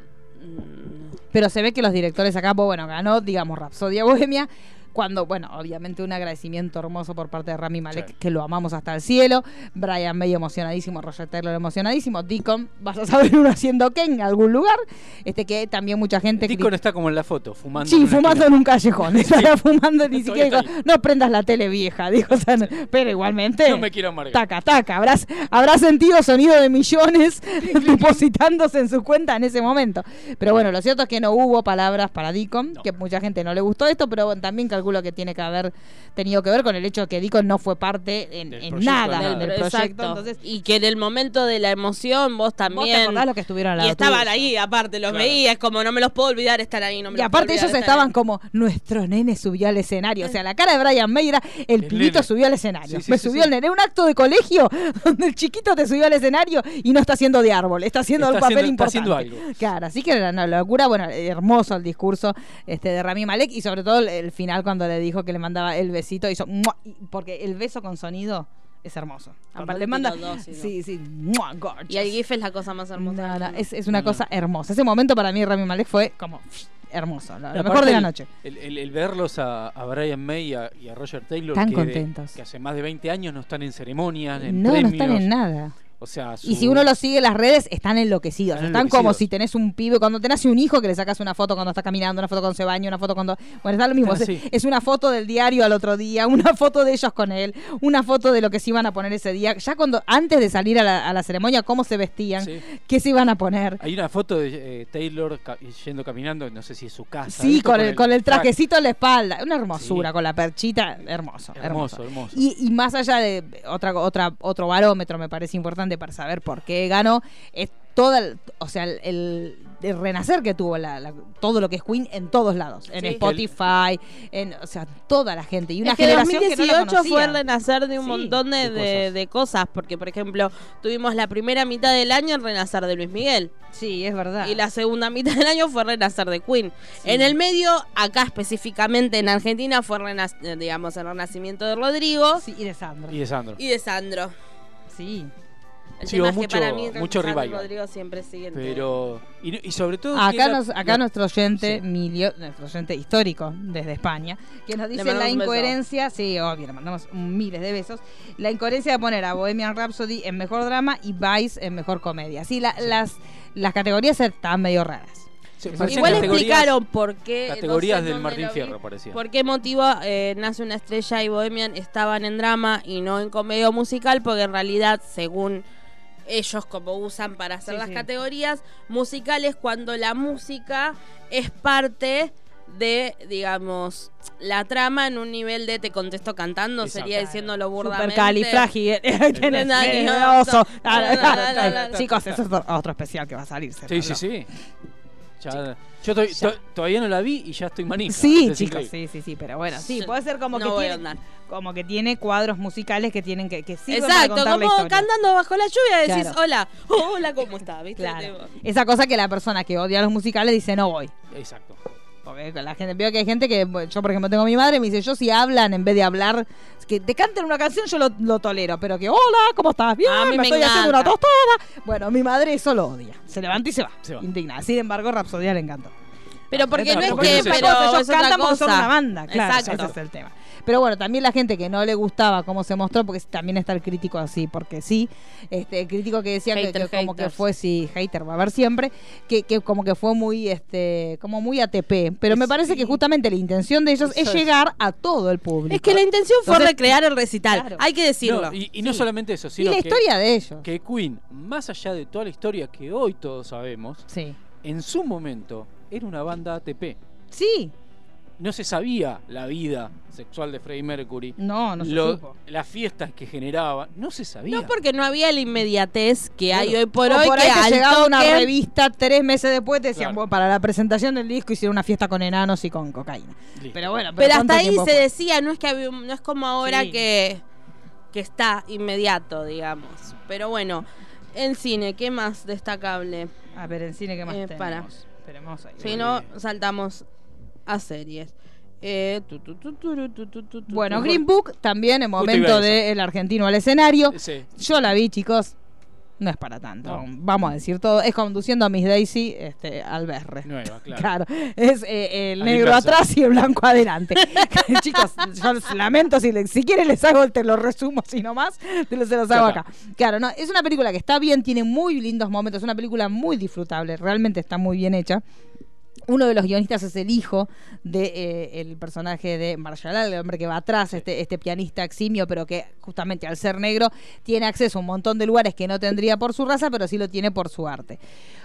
Pero se ve que los directores acá, pues, bueno, ganó, digamos, Rapsodia Bohemia. Cuando, bueno, obviamente un agradecimiento hermoso por parte de Rami Malek, Sí. que lo amamos hasta el cielo. Brian May emocionadísimo, Roger Taylor emocionadísimo. Deacon, vas a saber uno haciendo qué en algún lugar. Este que también mucha gente. Deacon está como en la foto, fumando. Sí, en fumando en un callejón. Estaba fumando ni siquiera. dijo, no prendas la tele vieja, dijo. o sea, pero igualmente. No me quiero amargar. Taca, taca. Habrás, habrás sentido sonido de millones depositándose en su cuenta en ese momento. Pero bueno, lo cierto es que no hubo palabras para Deacon, No. que mucha gente no le gustó esto, pero bueno, también calculo que tiene que haber tenido que ver con el hecho de que Deacon no fue parte en, Del en proyecto, nada del Exacto. proyecto. Entonces, y que en el momento de la emoción vos vos te también... acordás lo que estuvieron al y estaban tuyo. ahí, aparte, los Claro. veía, es como no me los puedo olvidar estar ahí. No me Y los aparte puedo ellos olvidar estaban ahí. como, nuestro nene subió al escenario. O sea, la cara de Brian May era, el El pibito nene. subió al escenario. Sí, sí, Me sí, subió sí. el nene. Un acto de colegio donde el chiquito te subió al escenario y no está haciendo de árbol, está haciendo Está un papel haciendo- está importante. haciendo algo. Claro, así que era una locura. Bueno, hermoso el discurso este de Rami Malek y sobre todo el, el final cuando le dijo que le mandaba el besito. Hizo, ¡mua! Y- porque el beso con sonido es hermoso. Aparte le manda. dos. Sí, sí. Y el GIF es la cosa más hermosa. No, no, es, es una No. cosa hermosa. Ese momento para mí, Rami Malek, fue como hermoso. Lo, mejor de la noche. El, el- el verlos a, a Brian May y a, y a Roger Taylor. Tan que, contentos. que hace más de 20 años no están en ceremonias, en No, no premios. están en nada. O sea, Y si uno lo sigue en las redes, están enloquecidos. Están como si tenés un pibe, cuando tenés un hijo que le sacas una foto cuando está caminando, una foto cuando se baña, una foto cuando... Bueno, está lo mismo. Es, una foto del diario al otro día, una foto de ellos con él, una foto de lo que se iban a poner ese día. Ya cuando, antes de salir a la, a la ceremonia, cómo se vestían, Sí. qué se iban a poner. Hay una foto de eh, Taylor ca- yendo caminando, no sé si es su casa. Sí, con el, con el traje. trajecito en la espalda. Una hermosura, Sí. con la perchita. Hermoso, hermoso. Hermoso, hermoso. Y, y más allá de otra, otra, otro barómetro, me parece importante para saber por qué ganó, es toda, el- o sea, el, el- el renacer que tuvo la, la- todo lo que es Queen en todos lados, en Sí. Spotify, en, o sea, toda la gente. Y una es que generación que no 2018 la conocía. fue el renacer de un Sí, montón de, de cosas. de cosas, porque por ejemplo tuvimos la primera mitad del año el renacer de Luis Miguel Sí, es verdad. y la segunda mitad del año fue el renacer de Queen. En el medio, acá específicamente en Argentina, fue digamos el renacimiento de Rodrigo Sí, y de Sandra. Y de Sandro. y de Sandro. Sí. El Sí, tema hubo es que mucho- para mí mucho Sandro y revival. Rodrigo siempre siguen. Pero. Y, y sobre todo. Acá, la- nos, acá la- nuestro oyente, Sí. Milio- nuestro oyente histórico desde España, que nos dice la incoherencia, sí, obvio, le mandamos miles de besos, la incoherencia de poner a Bohemian Rhapsody en mejor drama y Vice en mejor comedia. Sí, la- Las, las categorías están medio raras. Sí, Igual explicaron por qué. no Categorías sé del Martín Fierro, parecía. ¿Por qué motivo eh, Nace una estrella y Bohemian estaban en drama y no en comedia o musical? Porque en realidad, según ellos como usan para hacer Sí, las sí. categorías, musicales cuando la música es parte de, digamos, la trama en un nivel de te contesto cantando, Exacto. sería diciéndolo burdamente. Supercalifragil. Chicos, eso es otro especial que va a salir. Sí, sí, sí. Ya- yo estoy- Ya. to- todavía no la vi y ya estoy manija. Sí, Es chicos, sí, sí, sí, pero bueno, sí, puede ser como no que voy a tiene, andar. como que tiene cuadros musicales que tienen que, que sirven Exacto, la como historia. cantando bajo la lluvia decís, Claro. hola, hola, ¿cómo estás? ¿Viste? Claro. Esa cosa que la persona que odia los musicales dice no voy. Exacto. Porque la gente veo que hay gente que yo por ejemplo tengo a mi madre y me dice yo si hablan en vez de hablar que te canten una canción yo lo, lo tolero pero que hola cómo estás bien A mí me, me estoy haciendo una tostada bueno mi madre eso lo odia. Se levanta y se va, Se va. indignada sin embargo Rapsodia le encantó. Pero porque no es que, pero cosa, ellos es otra cantan porque son una banda, claro, Exacto. ese es el tema. Pero bueno, también la gente que no le gustaba cómo se mostró, porque también está el crítico así, porque sí, este el crítico que decía que, Hater, que como que fue, sí, hater va a haber siempre, que, que como que fue muy, este, como muy ATP. Pero me parece que justamente la intención de ellos es Eso es. llegar a todo el público. Es que la intención fue Entonces- recrear el recital, Claro. hay que decirlo. No, y, y no Sí. solamente eso, y sino la que, historia de ellos. que Queen, más allá de toda la historia que hoy todos sabemos, Sí. en su momento era una banda ATP. Sí. No se sabía la vida sexual de Freddie Mercury. No, no se lo- supo. las fiestas que generaba, no se sabía. No porque no había la inmediatez que hay hoy por O hoy, por que ahí llegaba una revista tres meses después te decían, Claro. bueno, para la presentación del disco hicieron una fiesta con enanos y con cocaína. Listo. Pero bueno, Pero ¿cuánto hasta ahí se fue? decía, no es que había no es como ahora Sí. que, que está inmediato, digamos. Pero bueno, en cine, ¿qué más destacable? A ver, en cine, ¿qué más Eh, tenemos? para. Esperemos ahí. Si no, saltamos a series. Eh, tu, tu, tu, turu, tu, tu, tu, tu, Bueno. Green Book también en momento del argentino al escenario. Sí. Yo la vi, chicos. No es para tanto. No. Vamos a decir todo. Es conduciendo a Miss Daisy este, al berre. Nueva, claro. Claro, es eh, el negro atrás y el blanco adelante. Chicos, yo les lamento si, le- si quieren les hago, te lo resumo, si no más, te lo, se los hago acá. Claro, no, es una película que está bien, tiene muy lindos momentos, es una película muy disfrutable, realmente está muy bien hecha. Uno de los guionistas es el hijo del personaje de Marshall Al, el hombre que va atrás, este, este pianista eximio, pero que justamente al ser negro tiene acceso a un montón de lugares que no tendría por su raza, pero sí lo tiene por su arte.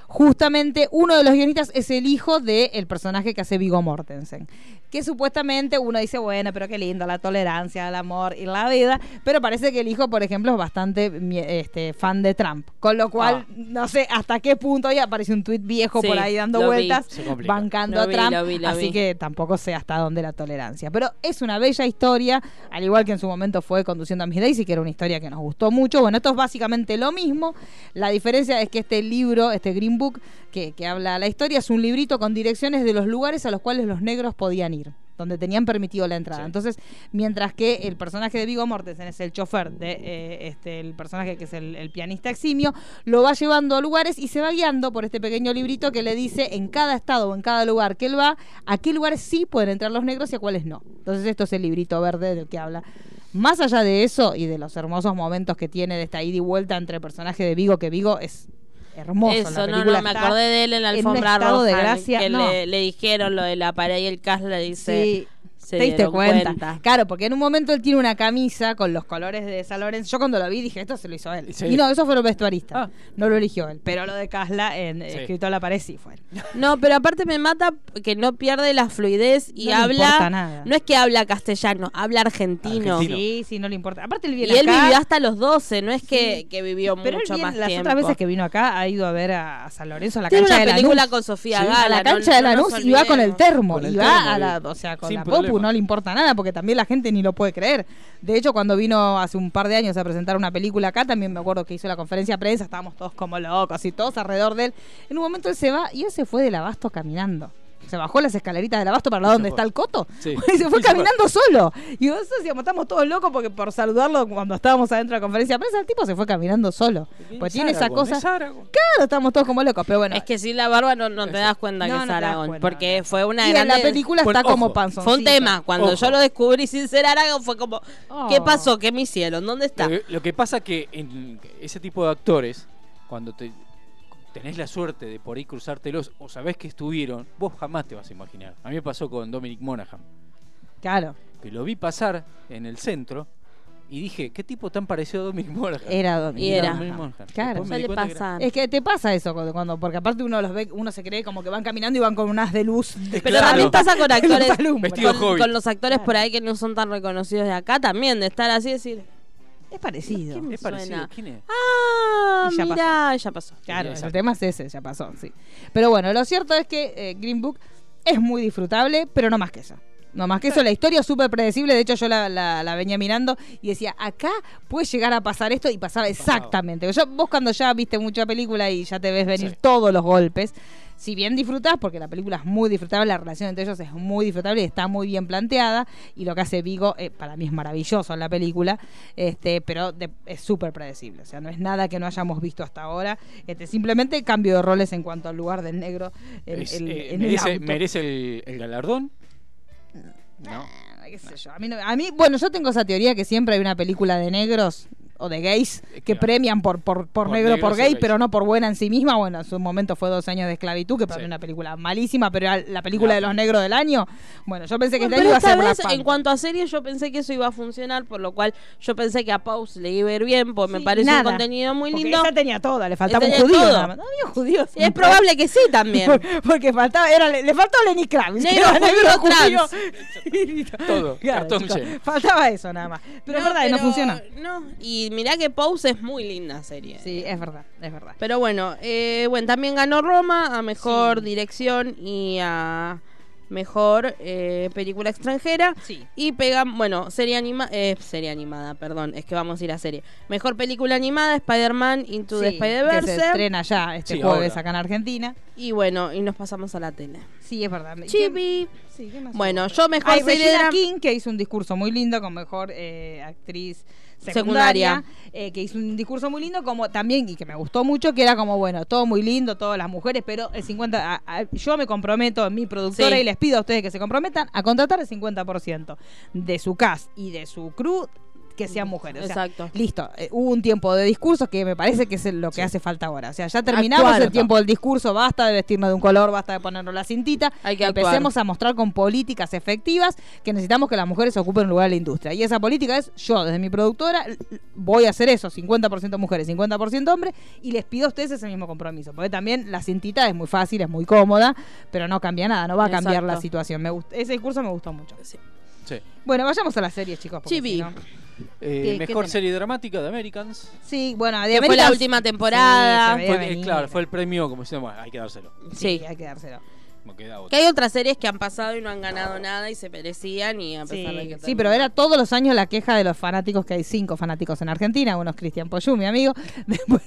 Justamente uno de los guionistas es el hijo del personaje que hace Vigo Mortensen. Que supuestamente uno dice, bueno, pero qué lindo, la tolerancia, el amor y la vida. Pero parece que el hijo, por ejemplo, es bastante este, fan de Trump. Con lo cual, Ah. no sé hasta qué punto ya aparece un tuit viejo Sí, por ahí dando vi. vueltas, bancando Lo a vi, Trump. lo vi, lo así que tampoco sé hasta dónde la tolerancia. Pero es una bella historia, al igual que en su momento fue conduciendo a Miss Daisy, que era una historia que nos gustó mucho. Bueno, esto es básicamente lo mismo. La diferencia es que este libro, este Green Book, que, que habla la historia, es un librito con direcciones de los lugares a los cuales los negros podían ir donde tenían permitido la entrada. Sí. Entonces, mientras que el personaje de Vigo Mortensen es el chofer de eh, este el personaje que es el, el pianista eximio, lo va llevando a lugares y se va guiando por este pequeño librito que le dice en cada estado o en cada lugar que él va, a qué lugares sí pueden entrar los negros y a cuáles no. Entonces, esto es el librito verde del que habla. Más allá de eso y de los hermosos momentos que tiene de esta ida y vuelta entre el personaje de Vigo, que Vigo es hermoso. en la Eso, no, no, me acordé de él en la en alfombra roja. de gracia, que no. le, le dijeron lo de la pared y el cast le dice. Sí. Se ¿Te diste cuenta? Claro, porque en un momento él tiene una camisa con los colores de San Lorenzo. Yo cuando lo vi dije, esto se lo hizo él. Sí. Y no, eso fue el vestuarista. Ah. No lo eligió él. Pero lo de Casla en Sí. escrito a la pared sí fue él. No, pero aparte me mata que no pierde la fluidez y No le importa habla. nada. No es que habla castellano, habla argentino. Argentino. Sí, sí, no le importa. Aparte él Y viene él acá. vivió hasta los 12, no es que, Sí. que vivió pero él mucho viene- más las tiempo. otras veces que vino acá ha ido a ver a, a San Lorenzo a la Tiene cancha una de película Lanús. con Sofía Sí, Gala. a la cancha no de Lanús y va con el termo. Con el y va termo, a la, o sea, con la No le importa nada porque también la gente ni lo puede creer. De hecho, cuando vino hace un par de años a presentar una película acá, también me acuerdo que hizo la conferencia de prensa, estábamos todos como locos y todos alrededor de él. En un momento él se va y él se fue del abasto caminando. Se bajó las escaleritas del abasto para la donde está el coto. Sí. Y se fue Y se fue. caminando solo. Y nosotros decíamos, estamos todos locos porque por saludarlo cuando estábamos adentro de la conferencia de prensa, el tipo se fue caminando solo. Pues tiene esa cosa. es Aragón. Claro, estamos todos como locos, pero bueno. Es que sin la barba no, no te das cuenta No, que no es Aragón. porque fue una y en grande. la película está como panzón. Fue un tema. Cuando Ojo. yo lo descubrí sin ser Aragón fue como, Oh. ¿qué pasó? ¿Qué me hicieron? ¿Dónde está? Lo que, lo que pasa que en ese tipo de actores, cuando te, tenés la suerte de por ahí cruzártelos o sabés que estuvieron, vos jamás te vas a imaginar. A mí me pasó con Dominic Monaghan. Claro. Que lo vi pasar en el centro y dije, ¿qué tipo tan parecido a Dominic Monaghan? Era Dominic. Era. Monaghan. Claro. Me que era- pasar. Es que te pasa eso cuando, cuando- porque aparte uno los ve, uno se cree como que van caminando y van con un haz de luz. Pero Claro. también pasa con actores, con, con los actores por ahí que no son tan reconocidos de acá también, de estar así y decir, Es parecido. ¿Quién Es parecido. ¿Quién es? ah, ya mira, ya pasó. Claro, el tema es ese, ya pasó, sí. Pero bueno, lo cierto es que eh, Green Book es muy disfrutable, pero no más que eso. No más que eso, la historia es súper predecible. De hecho, yo la, la- la venía mirando y decía, acá puede llegar a pasar esto y pasaba exactamente. Yo, vos cuando ya viste mucha película y ya te ves venir Sí. todos los golpes, si bien disfrutás, porque la película es muy disfrutable, la relación entre ellos es muy disfrutable y está muy bien planteada, y lo que hace Vigo eh, para mí es maravilloso en la película, este, pero de- es súper predecible, o sea, no es nada que no hayamos visto hasta ahora, este, simplemente cambio de roles en cuanto al lugar del negro en, Es, el- eh, en el merece, el, el galardón? No. Qué sé yo, A mí, no- a mí, bueno, yo tengo esa teoría que siempre hay una película de negros o de gays Eh, que claro. premian por, por, por, Por negro, por gay, pero no por buena en sí misma. Bueno, en su momento fue dos años de esclavitud, que para Sí. una película malísima, pero era la película Claro. de los negros del año. Bueno, yo pensé que Bueno, este año pero iba a ser vez, Black en cuanto a series, yo pensé que eso iba a funcionar, por lo cual yo pensé que a Pause le iba a ir bien, porque me Sí, parece nada. un contenido muy Porque lindo. esa tenía toda, le faltaba un judío. todo. nada más. No había judíos. Es probable que sí también. Porque faltaba, era, le, le faltó Lenny Kravitz. Negro, era negro, judío. Todo, cartón chicos, lleno. Faltaba eso nada más. Pero es verdad, y no pero- funciona. No, y mirá que Pause es muy linda serie. Sí, es verdad, es verdad. Pero bueno, eh, bueno, también ganó Roma a mejor dirección y a mejor eh, película extranjera. Sí. Y pegan, bueno, serie animada, eh, serie animada, perdón, es que vamos a ir a serie. Mejor película animada, Spider-Man Into the que se Spider-Verse. estrena ya este Sí, jueves ahora. acá en Argentina. Y bueno, y nos pasamos a la tele. Sí, es verdad. Chibi. Sí, ¿qué más Bueno, yo mejor Hay serie Regina King, que hizo un discurso muy lindo con mejor eh, actriz secundaria, Secundaria. eh, que hizo un discurso muy lindo como también y que me gustó mucho que era como bueno todo muy lindo todas las mujeres pero el 50 a- a- yo me comprometo mi productora Sí. y les pido a ustedes que se comprometan a contratar el 50% de su cast y de su crew que sean mujeres O sea, Exacto. Listo, eh, hubo un tiempo de discursos que me parece que es lo que Sí. hace falta ahora. O sea, ya terminamos Actuar. el tiempo del discurso, basta de vestirnos de un color, basta de ponernos la cintita. Hay que actuar. Empecemos a mostrar con políticas efectivas que necesitamos que las mujeres ocupen un lugar en la industria. Y esa política es, yo desde mi productora voy a hacer eso, 50% mujeres, 50% hombres, y les pido a ustedes ese mismo compromiso. Porque también la cintita es muy fácil, es muy cómoda, pero no cambia nada, no va a cambiar la situación. Me ese discurso me gustó mucho. Sí. Sí. Bueno, vayamos a la serie, chicos. porque Chibi. si no- Eh, ¿Qué- qué mejor serie dramática de Americans. Sí, bueno, de Que fue la Americans- última temporada. Sí, Fue, eh, claro, fue el premio como diciendo, bueno, hay que dárselo. Sí, Sí. hay que dárselo. No queda Que hay otras series que han pasado y no han ganado nada y se merecían y a pesar de Sí, que sí, terminó. pero era todos los años la queja de los fanáticos, que hay cinco fanáticos en Argentina, uno es Cristian Poyú, mi amigo. Después,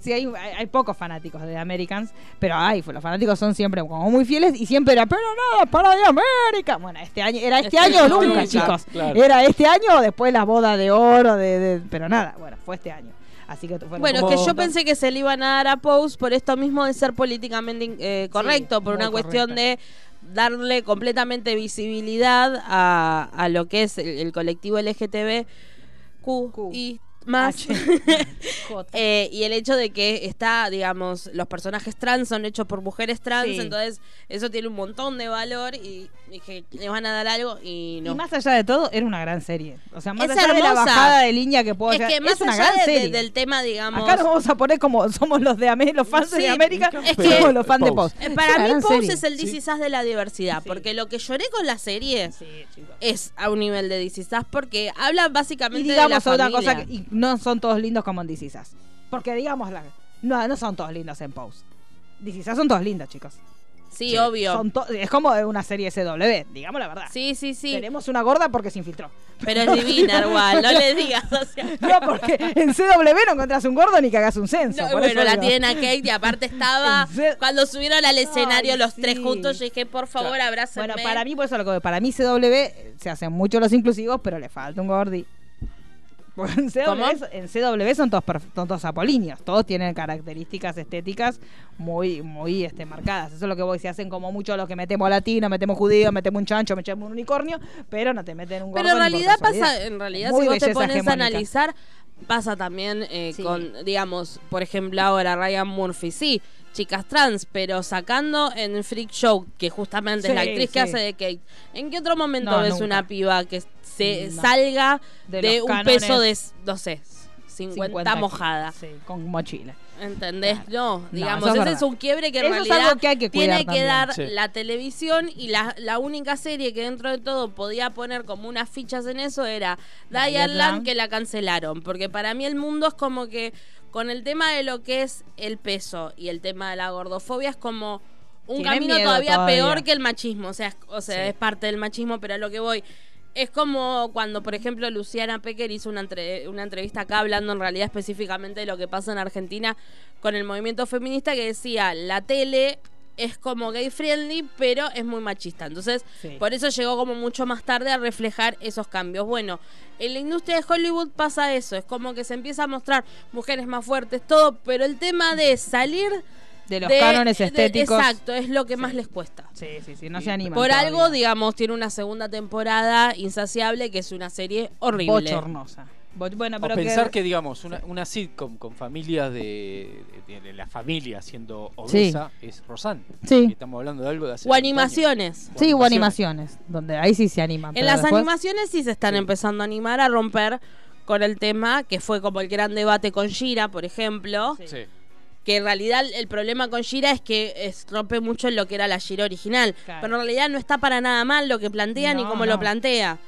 sí, hay, hay, hay pocos fanáticos de Americans, pero hay, los fanáticos son siempre como muy fieles y siempre era, pero nada, para de América. Bueno, este año, era este, Este año o nunca, nunca, chicos. claro. Era este año o después la boda de oro, de, de- pero nada, bueno, fue este año. Así que Bueno, como- que yo pensé que se le iban a dar a Pose por esto mismo de ser políticamente eh, correcto, por una cuestión de darle completamente visibilidad a, a lo que es el, el colectivo LGTB Q, Q. y más. Eh, y el hecho de que está, digamos, los personajes trans son hechos por mujeres trans, Sí. entonces eso tiene un montón de valor y dije, le van a dar algo y no. Y más allá de todo, era una gran serie. O sea, más Es allá de la hermosa. bajada de línea que puedo es que más es una allá gran de- de- serie. del tema, digamos... Acá nos vamos a poner como somos los de Amé- los fans Sí, de América, es somos que- los fans de. Post. Eh, Para mí Pose es el Sí. DC Sass de la diversidad, Sí. porque lo que lloré con la serie Sí, es a un nivel de DC Sass, porque habla Y básicamente de la digamos otra familia. cosa, que, y no son todos lindos como en DC Sass. Porque digamos, la, no, no son todos lindos en Pose. DC Sass son todos lindos, chicos. Sí, Sí. obvio. Son to- es como una serie SW, digamos la verdad. Sí, sí, sí. Tenemos una gorda porque se infiltró. Pero es divina igual, no le digas. o sea. No, porque en CW no encontrás un gordo ni cagás un censo. No, por bueno, eso la digo. tienen a Kate y aparte estaba cuando subieron al escenario Ay, los tres juntos, yo dije, por favor, abrácenme. Bueno, para mí, por eso lo que para mí CW eh, se hacen mucho los inclusivos, pero le falta un gordi. Porque en CW, ¿Cómo? en CW son todos, son todos apolíneos, todos tienen características estéticas muy, muy este, marcadas. Eso es lo que voy, se hacen como mucho los que metemos latino, metemos judío, metemos un chancho, metemos un unicornio, pero no te meten un gordo. Pero en realidad pasa, en realidad Muy si vos te pones a analizar, pasa también eh, Sí. con, digamos, por ejemplo ahora Ryan Murphy, sí, chicas trans, pero sacando en Freak Show, que justamente es la Sí, actriz que hace de Kate, ¿en qué otro momento No, ves nunca. una piba que se No. salga De un peso de, no sé, 50, 50 mojada? Sí, con mochila. ¿Entendés? Claro. No, digamos, ese verdad. es un quiebre que en Eso es realidad algo que hay que cuidar tiene que también. dar Sí. la televisión y la, la única serie que dentro de todo podía poner como unas fichas en eso era Diane Land. Que la cancelaron, porque para mí el mundo es como que con el tema de lo que es el peso y el tema de la gordofobia es como un Tienen camino todavía, todavía. peor que el machismo, o sea, es, o sea, Sí. es parte del machismo, pero a lo que voy es como cuando, por ejemplo, Luciana Pecker hizo una, entre- una entrevista acá hablando en realidad específicamente de lo que pasa en Argentina con el movimiento feminista que decía, la tele es como gay friendly, pero es muy machista. Entonces, Sí. por eso llegó como mucho más tarde a reflejar esos cambios. Bueno, en la industria de Hollywood pasa eso, es como que se empieza a mostrar mujeres más fuertes, todo, pero el tema de salir De los de- cánones de- estéticos. exacto, es lo que Sí. más les cuesta. Sí, sí, sí, no se animan. Por todavía. algo, digamos, tiene una segunda temporada insaciable, que es una serie horrible. Bochornosa. Bo- bueno, O pero pensar que, digamos, una, una sitcom con familias de, de- de la familia siendo Sí. obesa es Rosanne. Sí. Estamos hablando de algo de hace O 20 años. animaciones. Sí, hubo animaciones, donde ahí sí se animan. En las después- animaciones sí se están Sí. empezando a animar a romper con el tema, que fue como el gran debate con Shira, por ejemplo. Sí. Que en realidad el problema con Shira es que es, rompe mucho en lo que era la Shira original. Claro. Pero en realidad no está para nada mal lo que plantea ni No, cómo no. lo plantea.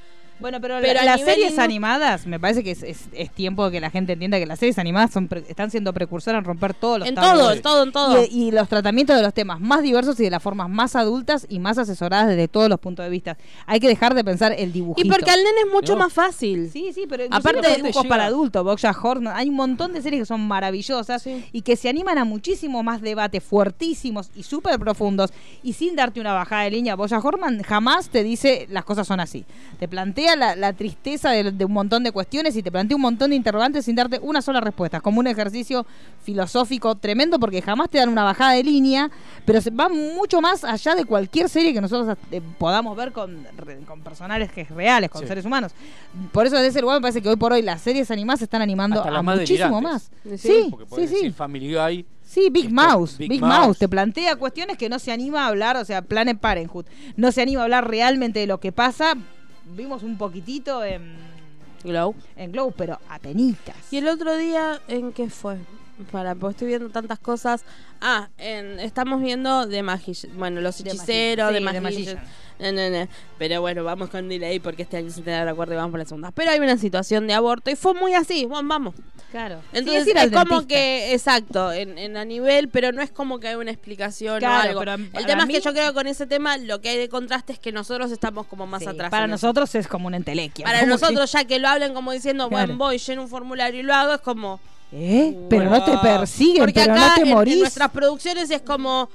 Bueno, pero, Pero la- las series animadas, me parece que es, es- es tiempo de que la gente entienda que las series animadas son pre- están siendo precursoras en romper todos los En todo, en todo, en todo. Y, y los tratamientos de los temas más diversos y de las formas más adultas y más asesoradas desde todos los puntos de vista. Hay que dejar de pensar el dibujito. y porque al nene es mucho No. más fácil. Sí, sí, pero Aparte de dibujos llega- para adultos, Bojack Horseman, hay un montón de series que son maravillosas Sí. y que se animan a muchísimo más debates fuertísimos y súper profundos y sin darte una bajada de línea. Bojack Horseman jamás te dice las cosas son así. Te plantea la, la tristeza de, de un montón de cuestiones y te plantea un montón de interrogantes sin darte una sola respuesta. Como un ejercicio filosófico tremendo porque jamás te dan una bajada de línea, pero se va mucho más allá de cualquier serie que nosotros eh, podamos ver con, con personajes reales, con Sí. seres humanos. Por eso desde ese lugar me parece que hoy por hoy las series animadas se están animando Hasta a muchísimo más. Sí, Porque sí, sí. decir Family Guy. Sí, Big Mouse, Big Big, Mouse. Mouse. te plantea cuestiones que no se anima a hablar, o sea, Planet Parenthood, no se anima a hablar realmente de lo que pasa. Vimos un poquitito en, Glow. en Glow, pero apenitas. Y el otro día, ¿en qué fue? Para, porque estoy viendo tantas cosas. Ah, en, estamos viendo The Magician. Bueno, los hechiceros. Sí, Magician. Magician. No, no, no. Pero bueno, vamos con delay porque este año se te da el acuerdo y vamos por la segunda. Pero hay una situación de aborto y fue muy así. Bueno, vamos. Claro. Entonces Sí, es como que, exacto, en, en a nivel, pero no es como que hay una explicación Claro, o algo. pero El tema mí- es que yo creo que con ese tema lo que hay de contraste es que nosotros estamos como más Sí, atrás. Para eso. nosotros es como una entelequia. Para nosotros, ya que lo hablen como diciendo, Claro. bueno, voy, lleno un formulario y lo hago, es como. Que- ¿Eh? Pero no te persiguen, Porque pero acá no te en- En, morís. nuestras producciones es como.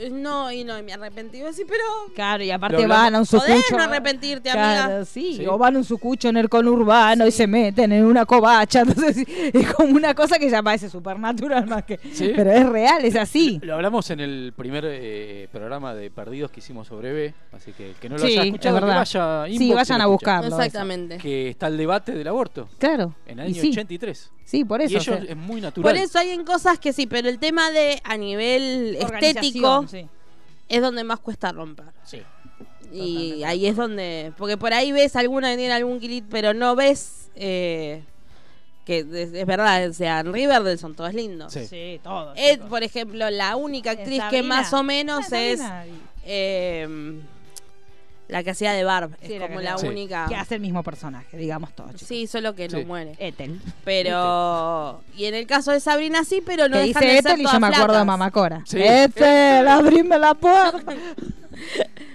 eh, No, y no, y me arrepentí. Sí, pero. Claro, y aparte van a un Podés sucucho. no arrepentirte, Claro, amiga. sí, Sí. o van a un sucucho en el conurbano y se meten en una covacha. Entonces es como una cosa que ya parece supernatural más que. Sí. Pero es real, es así. Lo hablamos en el primer eh, programa de Perdidos que hicimos sobre B, así que el que no lo Sí, haya es escuchado, que verdad. vaya Sí, inbox vayan a buscarlo. Exactamente. Que está el debate del aborto, Claro. en el año y sí, 83. Sí, por eso. y o ello sea, es muy natural. Por eso hay en cosas que sí, pero el tema de a nivel estético sí. es donde más cuesta romper. Sí. Y Totalmente. ahí es donde. Porque por ahí ves alguna que tiene algún kilito, pero no ves. eh, que es, es verdad, o sea, en Riverdale son todos lindos. Sí. Sí, todo. Ed, por ejemplo, la única actriz que más o menos es eh, la que hacía de Barb. Sí, es la como que la única. Que hace el mismo personaje, digamos todo. chicos. Sí, solo que no Sí. muere. Ethel. Pero. Y en el caso de Sabrina sí, pero no que dejan de dice ser Ethel y yo todas me acuerdo de flacas. Mamacora. Sí. Ethel, abrime la puerta.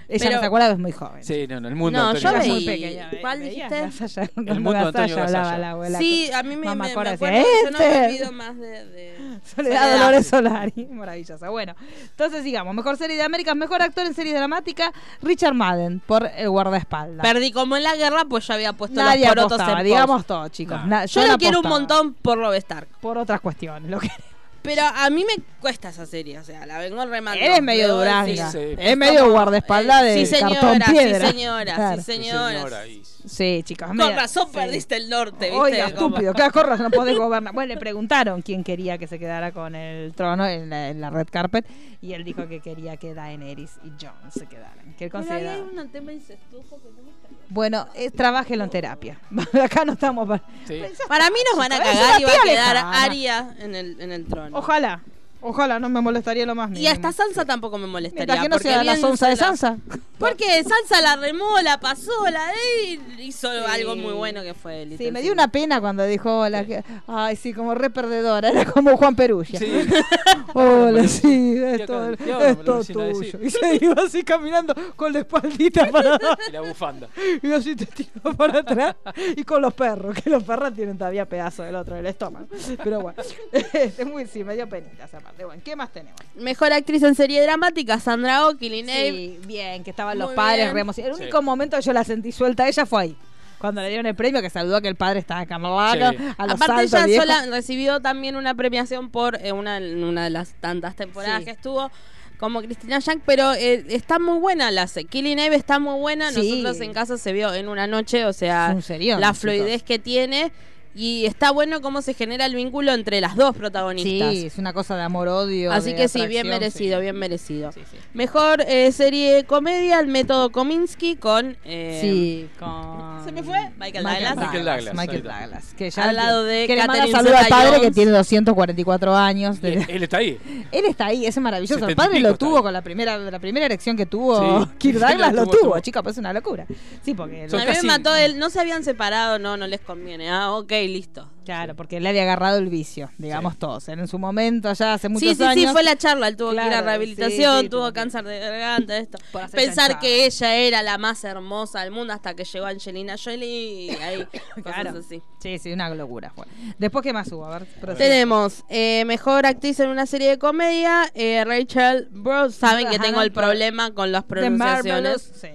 Ella Pero- no se acuerda que es muy joven. Sí, no, en el mundo No, Antonio yo Era Gasalla. veí- muy pequeña. ¿Cuál dijiste? Gasalla, El mundo Antonio Gasalla hablaba la abuela. Sí, a mí me, me, Mamá me acuerdo que yo no me olvido más de... de Soledad Soledad. Dolores Solari. Maravillosa. Bueno, entonces sigamos. Mejor serie de América, mejor actor en serie dramática, Richard Madden, por El guardaespaldas. Perdí como en la guerra, pues yo había puesto Nadie los porotos apostaba, en digamos post. todo, chicos. No. Na- Yo no lo quiero un montón por Rob Stark. Por otras cuestiones, lo queremos. Pero a mí me cuesta esa serie, o sea, la vengo remando. Eres medio duranga. Sí. Es medio guardaespaldas Eh, de sí, señora, cartón piedra. Sí, señora, Claro. sí, señora. Sí, chicos. Con razón sí. perdiste el norte, ¿viste? Oiga, estúpido, ¿qué corras? No podés gobernar. Bueno, le preguntaron quién quería que se quedara con el trono en la, en la red carpet y él dijo que quería que Daenerys y Jon se quedaran. Que él un tema incestuoso que no me está bien. Bueno, eh, trabájelo en terapia. Acá no estamos para... Sí. Para mí nos van a cagar y va a quedar. Arya en el, en el trono. Ojalá, ojalá, no me molestaría lo más mínimo. Y hasta Sansa tampoco me molestaría. Que no sea la sonza de se la- Sansa. Porque Sansa la remó, la pasó, la de y hizo Sí. algo muy bueno que fue Little Sí, me dio una pena cuando dijo hola. Que, ay, sí, como re perdedora. Era como Juan Perugia. Sí. Hola, sí, es todo, ¿qué ahora es todo tuyo. Y se iba así caminando con la espaldita para Y la bufanda. y así te tiró para atrás. Y con los perros, que los perros tienen todavía pedazos del otro del estómago. Pero bueno, es muy, sí, me dio penita esa parte. Bueno, ¿qué más tenemos? Mejor actriz en serie dramática, Sandra Oh, Killing. Sí, bien, que estaban los Muy padres bien. re emocionados. El Sí. único momento que yo la sentí suelta a ella fue ahí. Cuando le dieron el premio, que saludó que el padre estaba en Carnaval, Sí. a los Aparte saltos, ella viejo. sola recibió también una premiación por eh, una, una de las tantas temporadas Sí. que estuvo como Cristina Yang, pero eh, está muy buena la se- Killing Eve está muy buena. Sí. Nosotros en casa se vio en una noche, o sea, Es un serión, la chicos. fluidez que tiene y está bueno cómo se genera el vínculo entre las dos protagonistas. Sí, es una cosa de amor-odio. Así de que sí, bien merecido, sí. bien merecido. Sí, sí. Mejor eh, serie comedia, El método Kominsky con... eh, Sí, con. ¿Se me fue? Michael Douglas. Michael Douglas, Michael. Douglas. Que ya Al lado de que le manda Catherine saludo al padre que tiene 244 años. Y de- él está ahí. Él está ahí, ese es maravilloso. El 70 y padre lo tuvo con la primera, la primera elección que tuvo Sí. Kirk Douglas, lo lo tuvo, chica, pues es una locura. Sí, porque a mí me mató él, no se habían separado, no, no les conviene. Ah, ok, listo. Claro, porque le había agarrado el vicio, digamos todos. En su momento, allá hace muchos Sí, sí, años. sí, fue la charla. Él tuvo que ir a rehabilitación, sí, sí, tuvo cáncer de garganta, esto. Pensar chanchada. que ella era la más hermosa del mundo hasta que llegó Angelina Jolie y ahí, Claro. cosas así. Sí, sí, una locura. Bueno. Después, ¿qué más hubo? A ver, prosigue. Tenemos eh, mejor actriz en una serie de comedia, eh, Rachel Bros. Saben que tengo el problema con las pronunciaciones. sí.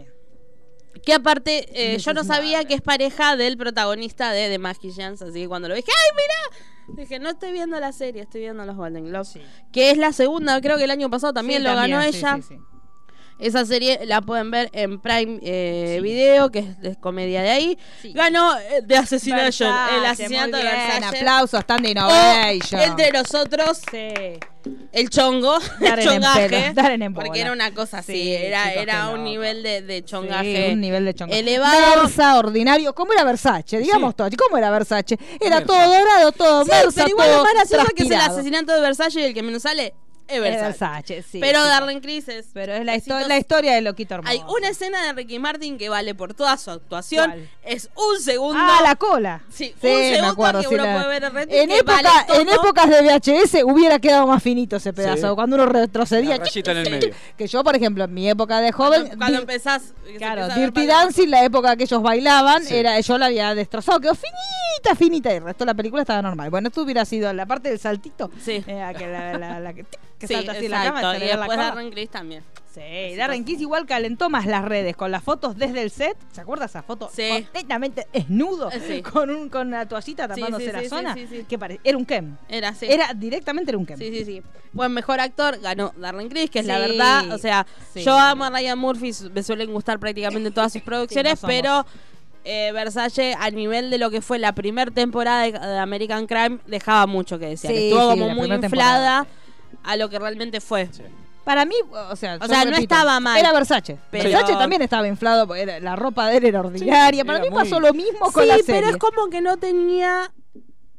Que aparte, eh, yo no sabía que es pareja del protagonista de The Magicians, así que cuando lo dije, ¡ay, mira! Dije, no estoy viendo la serie, estoy viendo los Golden Globes. Sí. Que es la segunda, creo que el año pasado también Sí, lo ganó también, sí, ella. Esa serie la pueden ver en Prime eh, Sí. Video, que es, comedia de ahí. Sí. Ganó eh, The Assassination, Versace, el asesinato de Versace. aplausos, standing ovation. entre nosotros, Sí. el chongo, Dar el chongaje. pelo, dar en porque era una cosa así, Sí, era, chicos, era un nivel de, de Sí, chongaje. un nivel de chongaje. elevado. Versa, ordinario. ¿Cómo era Versace? Digamos Sí. todo. ¿Cómo era Versace? Era Versa. todo dorado, todo Sí, Versa, pero igual todo lo más gracioso es que es el asesinato de Versace y el que menos sale Versace. Versace, sí. pero Criss es. Pero es la, besitos. histo- la historia de Loquito Hermoso. Hay una escena de Ricky Martin que vale por toda su actuación. ¿Cuál? Es un segundo. Ah, la cola. Sí, un me segundo acuerdo, que sí, uno la- puede ver el rating en, que época, vale todo. en épocas de VHS hubiera quedado más finito ese pedazo. Sí. Cuando uno retrocedía. La rayita en el medio. Que yo, por ejemplo, en mi época de joven. Cuando, cuando empezás. que se Claro, empieza a ver Dirty para- Dancing, la época que ellos bailaban, Sí. era yo la había destrozado, quedó finita, finita, y el resto de la película estaba normal. Bueno, esto hubiera sido la parte del saltito, Sí. eh, que, la, la- la que, que Sí, salta así en la cama. y la después. Darren Criss también. Sí, Darren Kiss igual calentó más las redes con las fotos desde el set. ¿Se acuerda esa foto? Sí. Completamente desnudo, Eh, sí. con un con una toallita Sí, tapándose sí, la sí, sí, zona. sí, sí. que Era un Kem. Era así. Era directamente era un Kem. Sí, sí, sí. Buen mejor actor ganó Darren Criss, que es la Sí. verdad. O sea, Sí. yo amo a Ryan Murphy, me suelen gustar prácticamente todas sus producciones, pero eh, Versace, a nivel de lo que fue la primera temporada de, American Crime, dejaba mucho que desear. Sí, Estuvo sí, como muy inflada a lo que realmente fue. Sí. Para mí, o sea, O sea, no repito, estaba mal, Era Versace. pero- Versace también estaba inflado, porque era- la ropa de él era ordinaria. Sí, Para era mí pasó lo mismo con sí, la serie. pero es como que no tenía.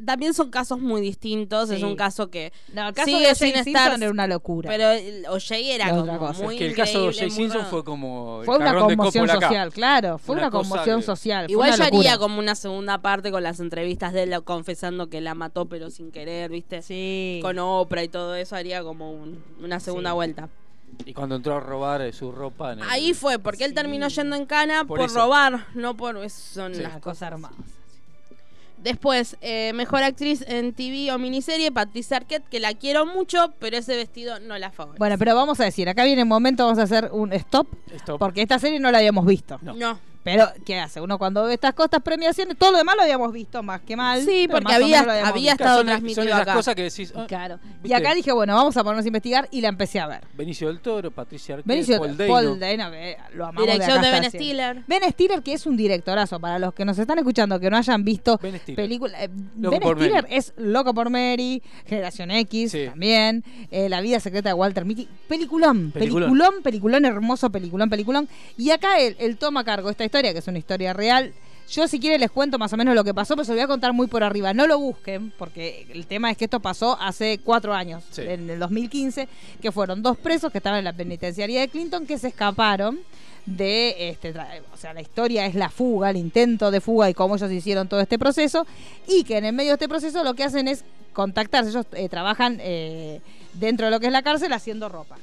También son casos muy distintos. Es Sí. un caso que No, el caso sigue de sin O.J. estar. Simpson era una locura. Pero OJ era como otra cosa. muy Es que el caso de muy Simpson fue como. fue una conmoción Coppola acá. social, claro. Fue Una una, conmoción que- social. fue Igual una yo locura. haría como una segunda parte con las entrevistas de él confesando que la mató pero sin querer, ¿viste? Sí. Con Oprah y todo eso haría como un- una segunda Sí. vuelta. Y cuando entró a robar eh, su ropa. En el- Ahí fue, porque él Sí. terminó yendo en cana Por por, robar, no por... eso son Sí. las cosas. cosa hermosa. Después, eh, mejor actriz en TV o miniserie, Patricia Arquette, que la quiero mucho, pero ese vestido no la favorece. Bueno, pero vamos a decir, acá viene el momento, vamos a hacer un stop, Stop. porque esta serie no la habíamos visto. No. No, Pero, ¿qué hace? Uno cuando ve estas cosas, premiaciones, todo lo demás lo habíamos visto más que mal. Sí, porque había, había estado son, son transmitido esas acá. cosas que decís. ah, Claro. Y acá dije, bueno, vamos a ponernos a investigar y la empecé a ver. Benicio del Toro, Patricia Arquette, Benicio Paul Paul, Dano. Dano, que lo amamos Dirección de Ben. Stiller. Ben Stiller, que es un directorazo, para los que nos están escuchando, que no hayan visto Ben Stiller. película. eh, Loco ben Stiller Mary. es Loco por Mary, Generación X Sí. también, eh, La vida secreta de Walter Mitty. Peliculón, Peliculón. peliculón, peliculón, hermoso, peliculón, peliculón. Y acá él, él toma a cargo esta historia, que es una historia real. Yo si quieren les cuento más o menos lo que pasó, pero se lo voy a contar muy por arriba. No lo busquen, porque el tema es que esto pasó hace cuatro años, Sí. en el 2015, que fueron dos presos que estaban en la penitenciaría de Clinton que se escaparon de este o sea la historia es la fuga el intento de fuga y cómo ellos hicieron todo este proceso y que en el medio de este proceso lo que hacen es contactarse ellos eh, trabajan eh, dentro de lo que es la cárcel haciendo ropa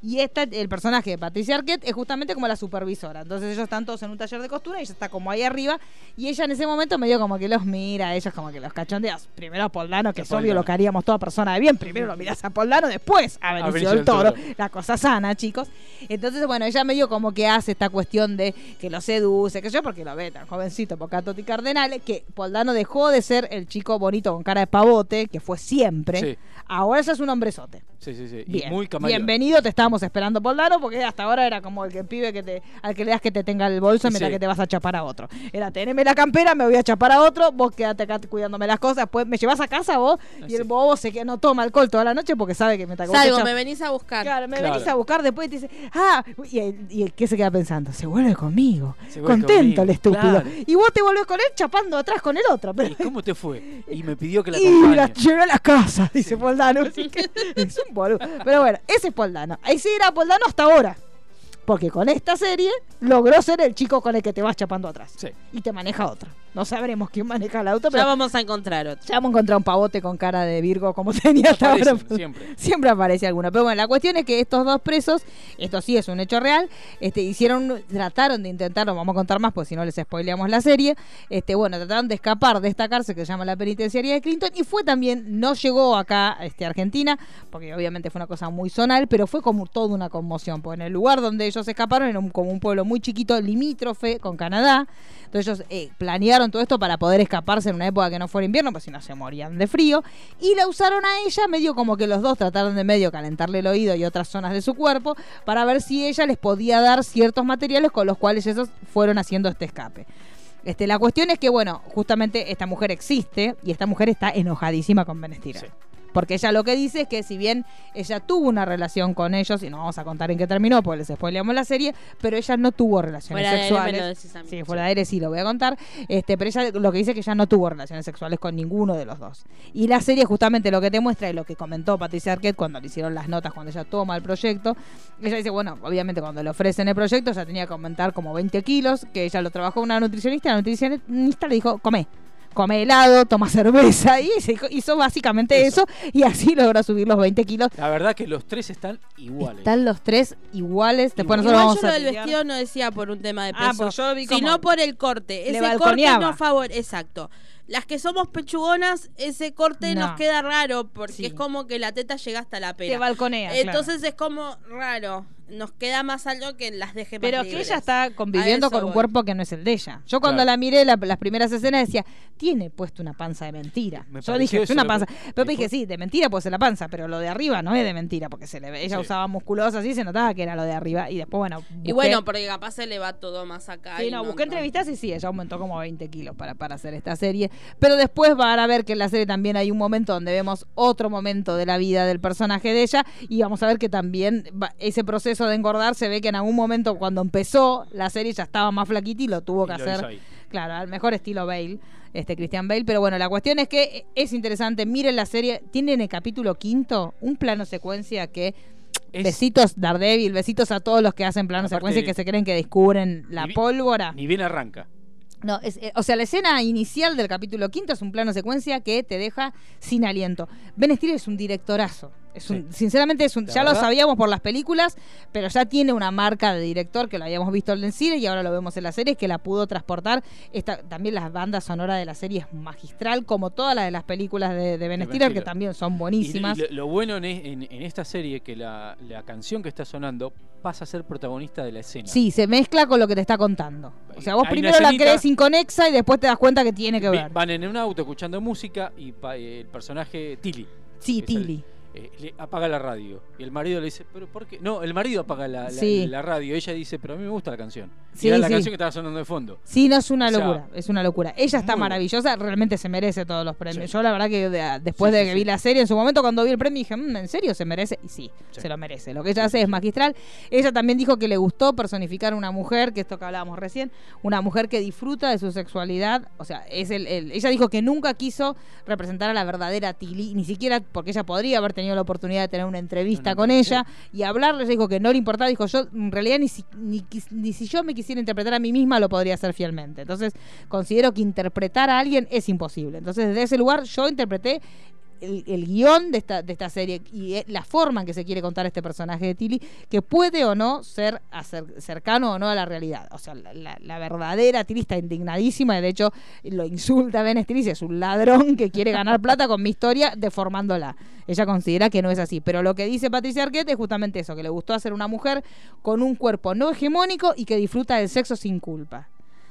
y esta, el personaje de Patricia Arquette es justamente como la supervisora. Entonces ellos están todos en un taller de costura y ella está como ahí arriba. Y ella en ese momento medio como que los mira, ellos como que los cachondeas. Primero a Poldano, que es obvio lo que haríamos toda persona de bien. Primero lo mirás a Poldano, después a Benicio, del Toro. Toro. La cosa sana, chicos. Entonces, bueno, ella medio como que hace esta cuestión de que lo seduce, que yo porque lo ve tan jovencito, porque a Toti Cardenal, que Poldano dejó de ser el chico bonito con cara de pavote, que fue siempre. Sí. Ahora ya es un hombrezote. Sí, sí, sí. Y Bien. muy camaleón. Bienvenido, te estábamos esperando Poldano, porque hasta ahora era como el que pibe que te, al que le das que te tenga el bolso mientras Sí. que te vas a chapar a otro. Era teneme la campera, me voy a chapar a otro, vos quedate acá cuidándome las cosas, después me llevas a casa vos, y el Sí. bobo se que no toma alcohol toda la noche porque sabe que me está Salgo, me venís a buscar. Claro, me Claro. venís a buscar después y te dice, ah, y el, y el que se queda pensando, se vuelve conmigo. Se vuelve Contento conmigo, el estúpido. claro. Y vos te volvés con él chapando atrás con el otro. Pero, ¿Y cómo te fue? Y me pidió que la y la acompañe. llevé a la casa, dice Poldano. Así que es un boludo. Pero bueno, ese es Poldano. Ahí sí era Poldano hasta ahora. Porque con esta serie logró ser el chico con el que te vas chapando atrás. Sí. Y te maneja otro. No sabremos quién maneja el auto, Ya pero vamos a encontrar otro. ya hemos encontrado un pavote con cara de Virgo como tenía hasta ahora. Siempre. Siempre aparece alguno. Pero bueno, la cuestión es que estos dos presos, esto sí es un hecho real, este, hicieron, trataron de intentarlo, vamos a contar más, pues si no les spoileamos la serie. Este, bueno, trataron de escapar de esta cárcel que se llama la penitenciaría de Clinton y fue también, no llegó acá este, a Argentina, porque obviamente fue una cosa muy zonal, pero fue como toda una conmoción, porque en el lugar donde ellos escaparon era un- como un pueblo muy chiquito, limítrofe con Canadá. Entonces ellos eh, planearon todo esto para poder escaparse en una época que no fuera invierno, pues si no se morían de frío. Y la usaron a ella, medio como que los dos trataron de medio calentarle el oído y otras zonas de su cuerpo, para ver si ella les podía dar ciertos materiales con los cuales ellos fueron haciendo este escape. Este, la cuestión es que, bueno, justamente esta mujer existe y esta mujer está enojadísima con Ben Stiller. Sí. Porque ella lo que dice es que si bien ella tuvo una relación con ellos, y no vamos a contar en qué terminó, porque les spoileamos la serie, pero ella no tuvo relaciones Fuera de sexuales. lo decís. Sí, fuera de aire sí lo voy a contar. Este, pero ella lo que dice es que ella no tuvo relaciones sexuales con ninguno de los dos. Y la serie justamente lo que te muestra y lo que comentó Patricia Arquette cuando le hicieron las notas, cuando ella toma el proyecto. Ella dice, bueno, obviamente cuando le ofrecen el proyecto, ella tenía que aumentar como 20 kilos, que ella lo trabajó una nutricionista, la nutricionista le dijo, come. Come helado, toma cerveza y se hizo- básicamente eso. Eso. y así logró subir los 20 kilos. La verdad que los tres están iguales. Están los tres iguales. Después Igual. nosotros Igual vamos yo lo a del pelear. vestido no decía por un tema de Ah, peso, pues yo como- sino por el corte. Ese corte no favor, exacto. Las que somos pechugonas, ese corte No. nos queda raro porque Sí. es como que la teta llega hasta la Te pera. balconea. claro. Entonces es como raro. Nos queda más alto que las deje más Pero que libres. ella está conviviendo con un voy. cuerpo que no es el de ella. Yo cuando Claro. la miré la- las primeras escenas decía, tiene puesto una panza de mentira. Me Yo dije, es una panza. que- Pero dije, sí, de mentira puede ser la panza, pero lo de arriba no es de mentira, porque se le ve, ella Sí. usaba musculosa así, se notaba que era lo de arriba. Y después, bueno, Y bueno, porque capaz se le va todo más acá. Sí, y no, no- busqué no. entrevistas y sí, ella aumentó como 20 kilos para, para hacer esta serie. Pero después van a ver que en la serie también hay un momento donde vemos otro momento de la vida del personaje de ella y vamos a ver que también va- ese proceso de engordar se ve que en algún momento cuando empezó la serie ya estaba más flaquita y lo tuvo que Y hacer. Claro, al mejor estilo Bale, este Christian Bale. Pero bueno, la cuestión es que es interesante. Miren la serie, tiene en el capítulo quinto un plano secuencia que. Es- Besitos Daredevil, besitos a todos los que hacen plano secuencia y que se creen que descubren la ni pólvora. Ni bien arranca. No, es, eh, o sea, la escena inicial del capítulo quinto es un plano secuencia que te deja sin aliento. Ben Stiller es un directorazo. Es un- Sí. Sinceramente, es un, ya lo sabíamos por las películas, pero ya tiene una marca de director que lo habíamos visto en el cine y ahora lo vemos en la serie, que la pudo transportar. Esta, también la banda sonora de la serie es magistral, como todas las de las películas de, de Ben Ben Stiller, que también son buenísimas. Y, lo, lo bueno en, en- en esta serie que la, la canción que está sonando pasa a ser protagonista de la escena. Sí, se mezcla con lo que te está contando. O sea, vos Hay primero la crees inconexa y después te das cuenta que tiene que ver. Van en un auto escuchando música y pa- el personaje Tilly Sí, el- Tilly. Eh, le apaga la radio. Y el marido le dice, ¿pero por qué? No, el marido apaga la, la- Sí. la radio. Ella dice, pero a mí me gusta la canción. Y Sí, era la canción que estaba sonando de fondo. Sí, no es una O sea, locura, es una locura. Ella está maravillosa, realmente se merece todos los premios. Yo la verdad que de- después de que vi la serie, en su momento cuando vi el premio dije, "Mm, ¿en serio se merece? Y sí, Sí. se lo merece. Lo que ella hace es magistral. Ella también dijo que le gustó personificar a una mujer, que esto que hablábamos recién, una mujer que disfruta de su sexualidad. O sea, es el, el- ella dijo que nunca quiso representar a la verdadera Tilly, ni siquiera porque ella podría haber tenido la oportunidad de tener una entrevista con ella y hablarle, ella dijo que no le importaba, dijo yo en realidad ni si, ni, ni si yo me quisiera interpretar a mí misma lo podría hacer fielmente. Entonces considero que interpretar a alguien es imposible. Entonces desde ese lugar yo interpreté el, el guion de esta, de esta serie y eh, la forma en que se quiere contar este personaje de Tilly, que puede o no ser cercano o no a la realidad. O sea, la, verdadera Tilly está indignadísima y de hecho lo insulta a Ben Stiller y dice, es un ladrón que quiere ganar plata con mi historia deformándola. Ella considera que no es así. Pero lo que dice Patricia Arquette es justamente eso, que le gustó hacer una mujer con un cuerpo no hegemónico y que disfruta del sexo sin culpa.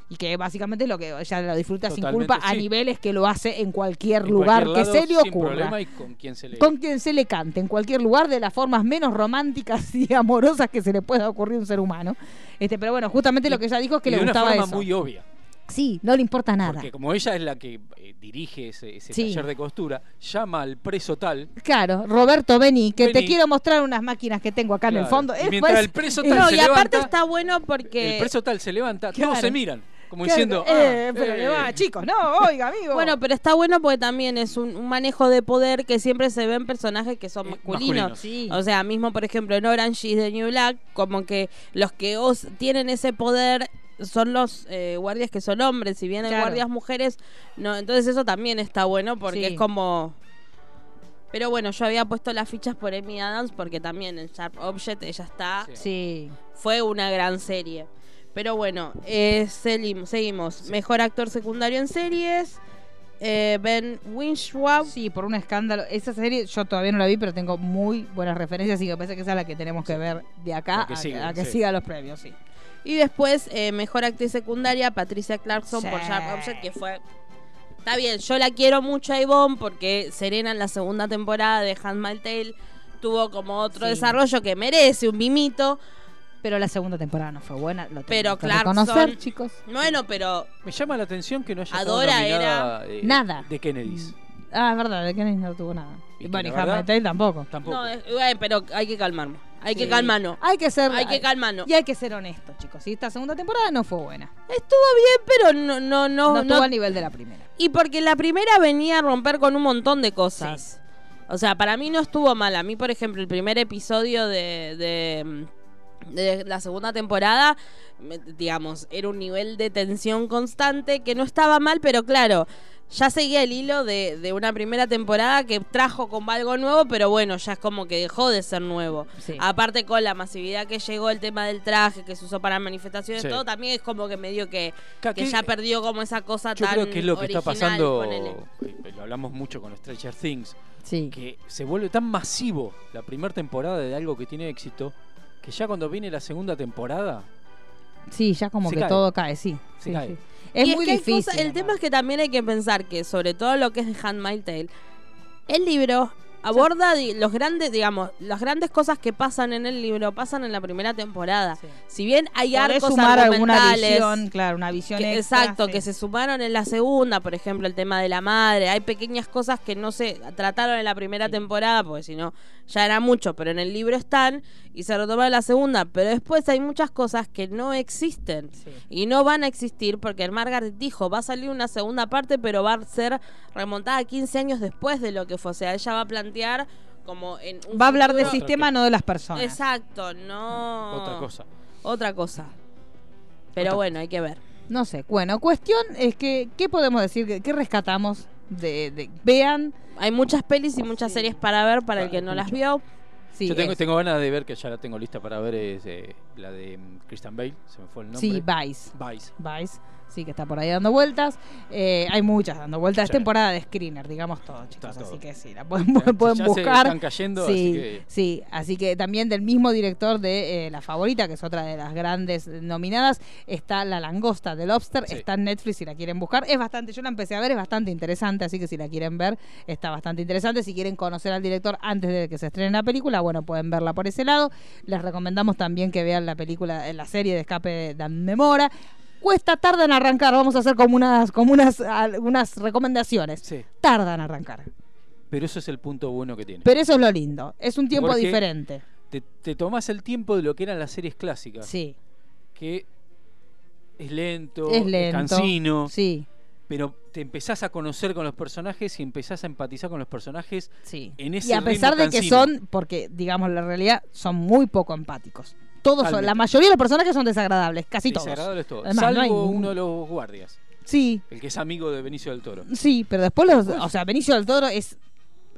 Y que básicamente es lo que ella lo disfruta sin culpa a niveles que lo hace en cualquier En lugar cualquier lado, que se le ocurra. y con quien se le... Con quien se le cante, en cualquier lugar, de las formas menos románticas y amorosas que se le pueda ocurrir a un ser humano. Este, pero bueno, justamente lo que ella dijo es que le gustaba forma eso. muy obvia. Sí, no le importa nada. Porque como ella es la que eh, dirige ese, ese Sí. taller de costura, llama al preso tal. Claro, Roberto, vení, que te quiero mostrar unas máquinas que tengo acá en el fondo. Y mientras pues- el preso tal No, se y aparte levanta, está bueno porque. el preso tal se levanta, Claro. todos se miran, como Claro, diciendo, eh, ah, pero eh, le va, chicos, no, oiga, amigo. Bueno, pero está bueno porque también es un, un manejo de poder que siempre se ve en personajes que son Eh, masculinos. masculinos. sí. O sea, mismo por ejemplo en Orange is the New Black, como que los que os tienen ese poder son los eh, guardias que son hombres, si bien hay Claro. guardias mujeres, no, entonces eso también está bueno porque Sí. es como pero bueno, yo había puesto las fichas por Amy Adams porque también en Sharp Object ella está Sí. sí. fue una gran serie. Pero bueno, eh, seguimos. Mejor actor secundario en series. eh, ben Winschwab. Sí, por un escándalo. Esa serie yo todavía no la vi, pero tengo muy buenas referencias y me parece que esa es la que tenemos que ver de acá La que a, sigue, a que sí. siga los premios, sí. Y después, eh, mejor actriz secundaria, Patricia Clarkson Sí. por Sharp Object, que fue. Está bien, yo la quiero mucho a Yvonne porque Serena en la segunda temporada de Handmaid's Tale tuvo como otro Sí. desarrollo que merece un mimito. Pero la segunda temporada no fue buena. Lo tengo Pero que Clarkson- reconocer, chicos. Bueno, pero Me llama la atención que no haya estado Adora nominada, eh, Nada. de Kennedys. Ah, es verdad, de Kennedy no tuvo nada. Y que bueno, y la verdad- tampoco. Tampoco. no, es- bueno, pero hay que calmarnos. Hay que Sí. calmarnos. Hay que ser. Hay que calmarnos. Y hay que ser honestos, chicos. Y esta segunda temporada no fue buena. Estuvo bien, pero no, no, no, No, no- estuvo al nivel de la primera. Y porque la primera venía a romper con un montón de cosas. O sea, para mí no estuvo mal. A mí, por ejemplo, el primer episodio de, de, de la segunda temporada, digamos, era un nivel de tensión constante que no estaba mal, pero claro, ya seguía el hilo de, de una primera temporada que trajo como algo nuevo, pero bueno, ya es como que dejó de ser nuevo. Sí. Aparte con la masividad que llegó el tema del traje, que se usó para manifestaciones, Sí. todo, también es como que medio que, que que- ya perdió como esa cosa Yo tan creo que es lo que está pasando, ponele. lo hablamos mucho con Stranger Things, Sí. que se vuelve tan masivo la primera temporada de algo que tiene éxito, que ya cuando viene la segunda temporada, Sí, ya como que cae. todo cae, sí. Se Sí, cae. sí. Es Y muy que difícil. el tema es que también hay que pensar que, sobre todo lo que es de Handmaid's Tale, el libro aborda di- los grandes, digamos, las grandes cosas que pasan en el libro pasan en la primera temporada. Sí. Si bien hay Podés arcos sumar alguna visión, claro, una visión que- extra, exacto, sí. que se sumaron en la segunda, por ejemplo, el tema de la madre, hay pequeñas cosas que no se trataron en la primera Sí. temporada, porque si no ya era mucho, pero en el libro están y se retomaron en la segunda, pero después hay muchas cosas que no existen. Sí. Y no van a existir porque el Margaret dijo, va a salir una segunda parte, pero va a ser remontada 15 años después de lo que fue. O sea, ella va a plantear como en un Va a hablar del sistema, no de las personas. Exacto, no... otra cosa. Otra cosa. Pero Otra bueno, hay que ver. No sé. Bueno, cuestión es que, ¿qué podemos decir? ¿Qué rescatamos De, de- vean. Hay muchas pelis y muchas series para ver para el que no las vio. Sí, Yo tengo, tengo ganas de ver, que ya la tengo lista para ver, es eh, la de mm, Christian Bale, se me fue el nombre. sí, Vice. Vice. Vice, sí, que está por ahí dando vueltas. Eh, hay muchas dando vueltas. Es Sí. temporada de screener, digamos todo, chicos. Todo. Así que sí, la pueden, Ya- pueden ya se buscar. están cayendo, sí, así que- sí, así que también del mismo director de eh, La Favorita, que es otra de las grandes nominadas, está La Langosta de Lobster, Sí. está en Netflix si la quieren buscar. Es bastante, yo la empecé a ver, es bastante interesante, así que si la quieren ver, está bastante interesante. Si quieren conocer al director antes de que se estrene la película, bueno, pueden verla por ese lado. Les recomendamos también que vean la película, la serie de Escape de Dan Memora. Cuesta, tarda en arrancar, vamos a hacer como unas, como unas, algunas recomendaciones. Sí, Tarda en arrancar. pero eso es el punto bueno que tiene. Pero eso es lo lindo. Es un tiempo Porque- diferente. te, te tomás el tiempo de lo que eran las series clásicas, Sí, que es lento, es lento. cansino, Sí, pero te empezás a conocer con los personajes y empezás a empatizar con los personajes sí. en ese Y a pesar de que son, porque digamos la realidad, son muy poco empáticos. Todos son, la mayoría de los personajes son desagradables, casi todos. Desagradables todos. Además, no Salvo hay uno de los guardias, Sí, el que es amigo de Benicio del Toro. sí, pero después los, o sea, Benicio del Toro es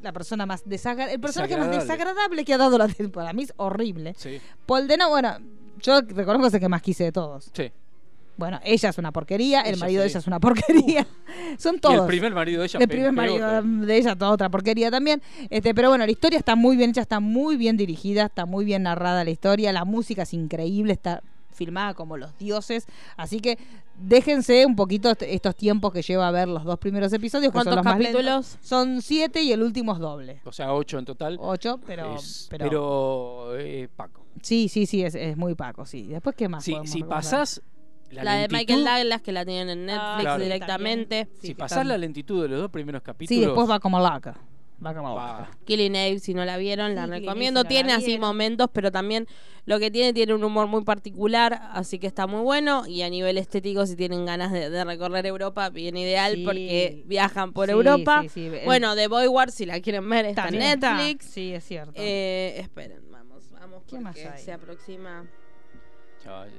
la persona más desagradable, el personaje más Desagradable. que ha dado la temporada. Para mí es horrible. Sí, Paul Dano, bueno, yo reconozco que es el que más quise de todos. sí. Bueno, ella es una porquería, el Ella marido de ella es una porquería. Son Y todos. el primer marido de ella el primer marido de ella, toda otra porquería también. Este, pero bueno, la historia está muy bien hecha, está muy bien dirigida, está muy bien narrada la historia, la música es increíble, está filmada como los dioses. Así que déjense un poquito est- estos tiempos que lleva a ver los dos primeros episodios, son ¿Cuántos los capítulos? Son siete y el último es doble. O sea, ocho en total. Ocho, pero. Es- pero, pero, eh, Paco. sí, sí, sí, es, es muy Paco, sí. Después, ¿qué más? Si, pasás la, La, de Michael Douglas que la tienen en Netflix Ah, Claro. directamente. Sí, si pasás están- la lentitud de los dos primeros capítulos. Sí, después va como laca. Va como va. laca. Killing Eve, si no la vieron, la Sí, recomiendo. Eve, si no la tiene así momentos, pero también lo que tiene tiene un humor muy particular, así que está muy bueno. Y a nivel estético, si tienen ganas de, de recorrer Europa, bien ideal Sí. porque viajan por Sí, Europa. sí, sí. El- Bueno, The Boy War, si la quieren ver, está en está. Netflix. Sí, es cierto. Eh, esperen, vamos, vamos, ¿Qué más porque hay? se aproxima. Chaval,